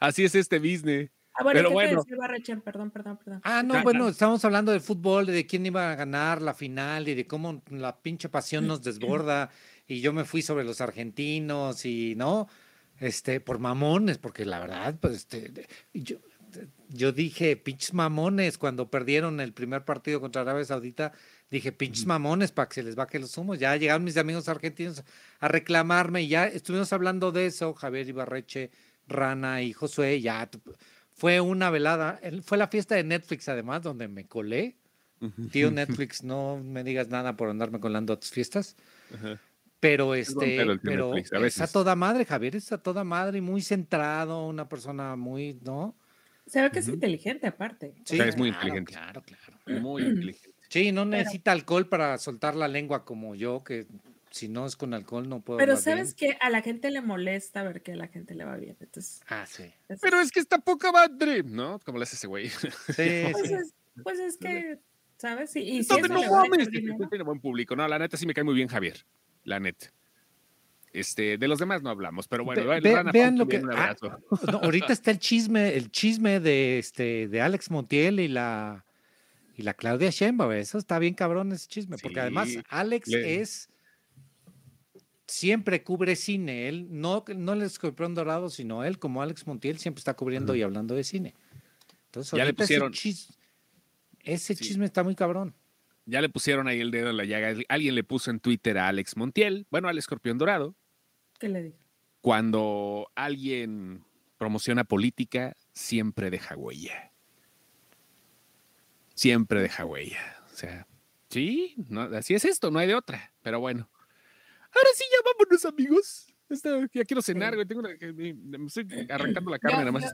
Así es este business. Ah, bueno, Pero bueno. Perdón, perdón, perdón. Ah, no, bueno, estamos hablando de fútbol, de quién iba a ganar la final y de cómo la pinche pasión nos desborda y yo me fui sobre los argentinos y no, este, por mamones, porque la verdad, pues, este, yo, yo dije, pinches mamones, cuando perdieron el primer partido contra Arabia Saudita, dije, pinches mamones, para que se les baje los humos. Ya llegaron mis amigos argentinos a reclamarme y ya estuvimos hablando de eso, Javier Ibarreche, Rana y Josué, ya fue una velada, fue la fiesta de Netflix además, donde me colé. Tío Netflix, no me digas nada por andarme colando a tus fiestas. Pero este, pero, está toda madre, Javier está toda madre y muy centrado, una persona muy, ¿no? Se ve que es inteligente aparte. Sí, es muy inteligente. Claro, claro. Muy inteligente. Sí, no necesita alcohol para soltar la lengua como yo, que si no es con alcohol no puedo. Pero sabes que a la gente le molesta ver que a la gente le va bien. Entonces, ah, sí. Pero es que está poca madre, ¿no? Como le hace ese güey. Sí, pues, Es, pues es que, ¿sabes? Y, y si no mames, tiene buen público. No, la neta sí me cae muy bien Javier. La neta. Este, de los demás no hablamos, pero bueno, vean lo que ah, ahorita está el chisme, el chisme de este de Alex Montiel y la y la Claudia Sheinbaum, eso está bien cabrón ese chisme, porque además Alex es siempre cubre cine, él no no el escorpión dorado, sino él como Alex Montiel siempre está cubriendo y hablando de cine. Entonces, ya le pusieron ese, chisme, está muy cabrón. Ya le pusieron ahí el dedo en la llaga. Alguien le puso en Twitter a Alex Montiel, bueno, al escorpión dorado, ¿Qué le dijo? Cuando alguien promociona política, siempre deja huella. Siempre deja huella. O sea, sí, no, así es esto, no hay de otra. Pero bueno. Ahora sí, ya vámonos, amigos. Ya quiero cenar, güey. Tengo me estoy arrancando la carne, nada más.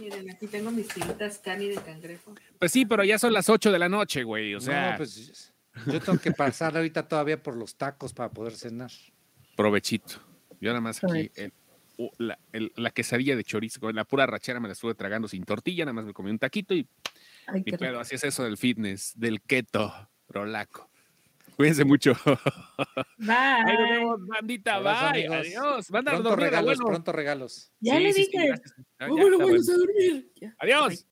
miren, aquí tengo mis tiritas cani de cangrejo. Pues sí, pero ya son las 8 de la noche, güey. O sea. No, pues yo tengo que pasar ahorita todavía por los tacos para poder cenar. Provechito. Yo nada más aquí la, quesadilla de chorizo, la pura rachera me la estuve tragando sin tortilla, nada más me comí un taquito y mi pedo, así es eso del fitness, del keto, rolaco. Cuídense mucho. Bye. Ahí nos vemos, bandita. Bye. Adiós. pronto regalos, pronto regalos. Ya le dije. Sí, a dormir. Adiós.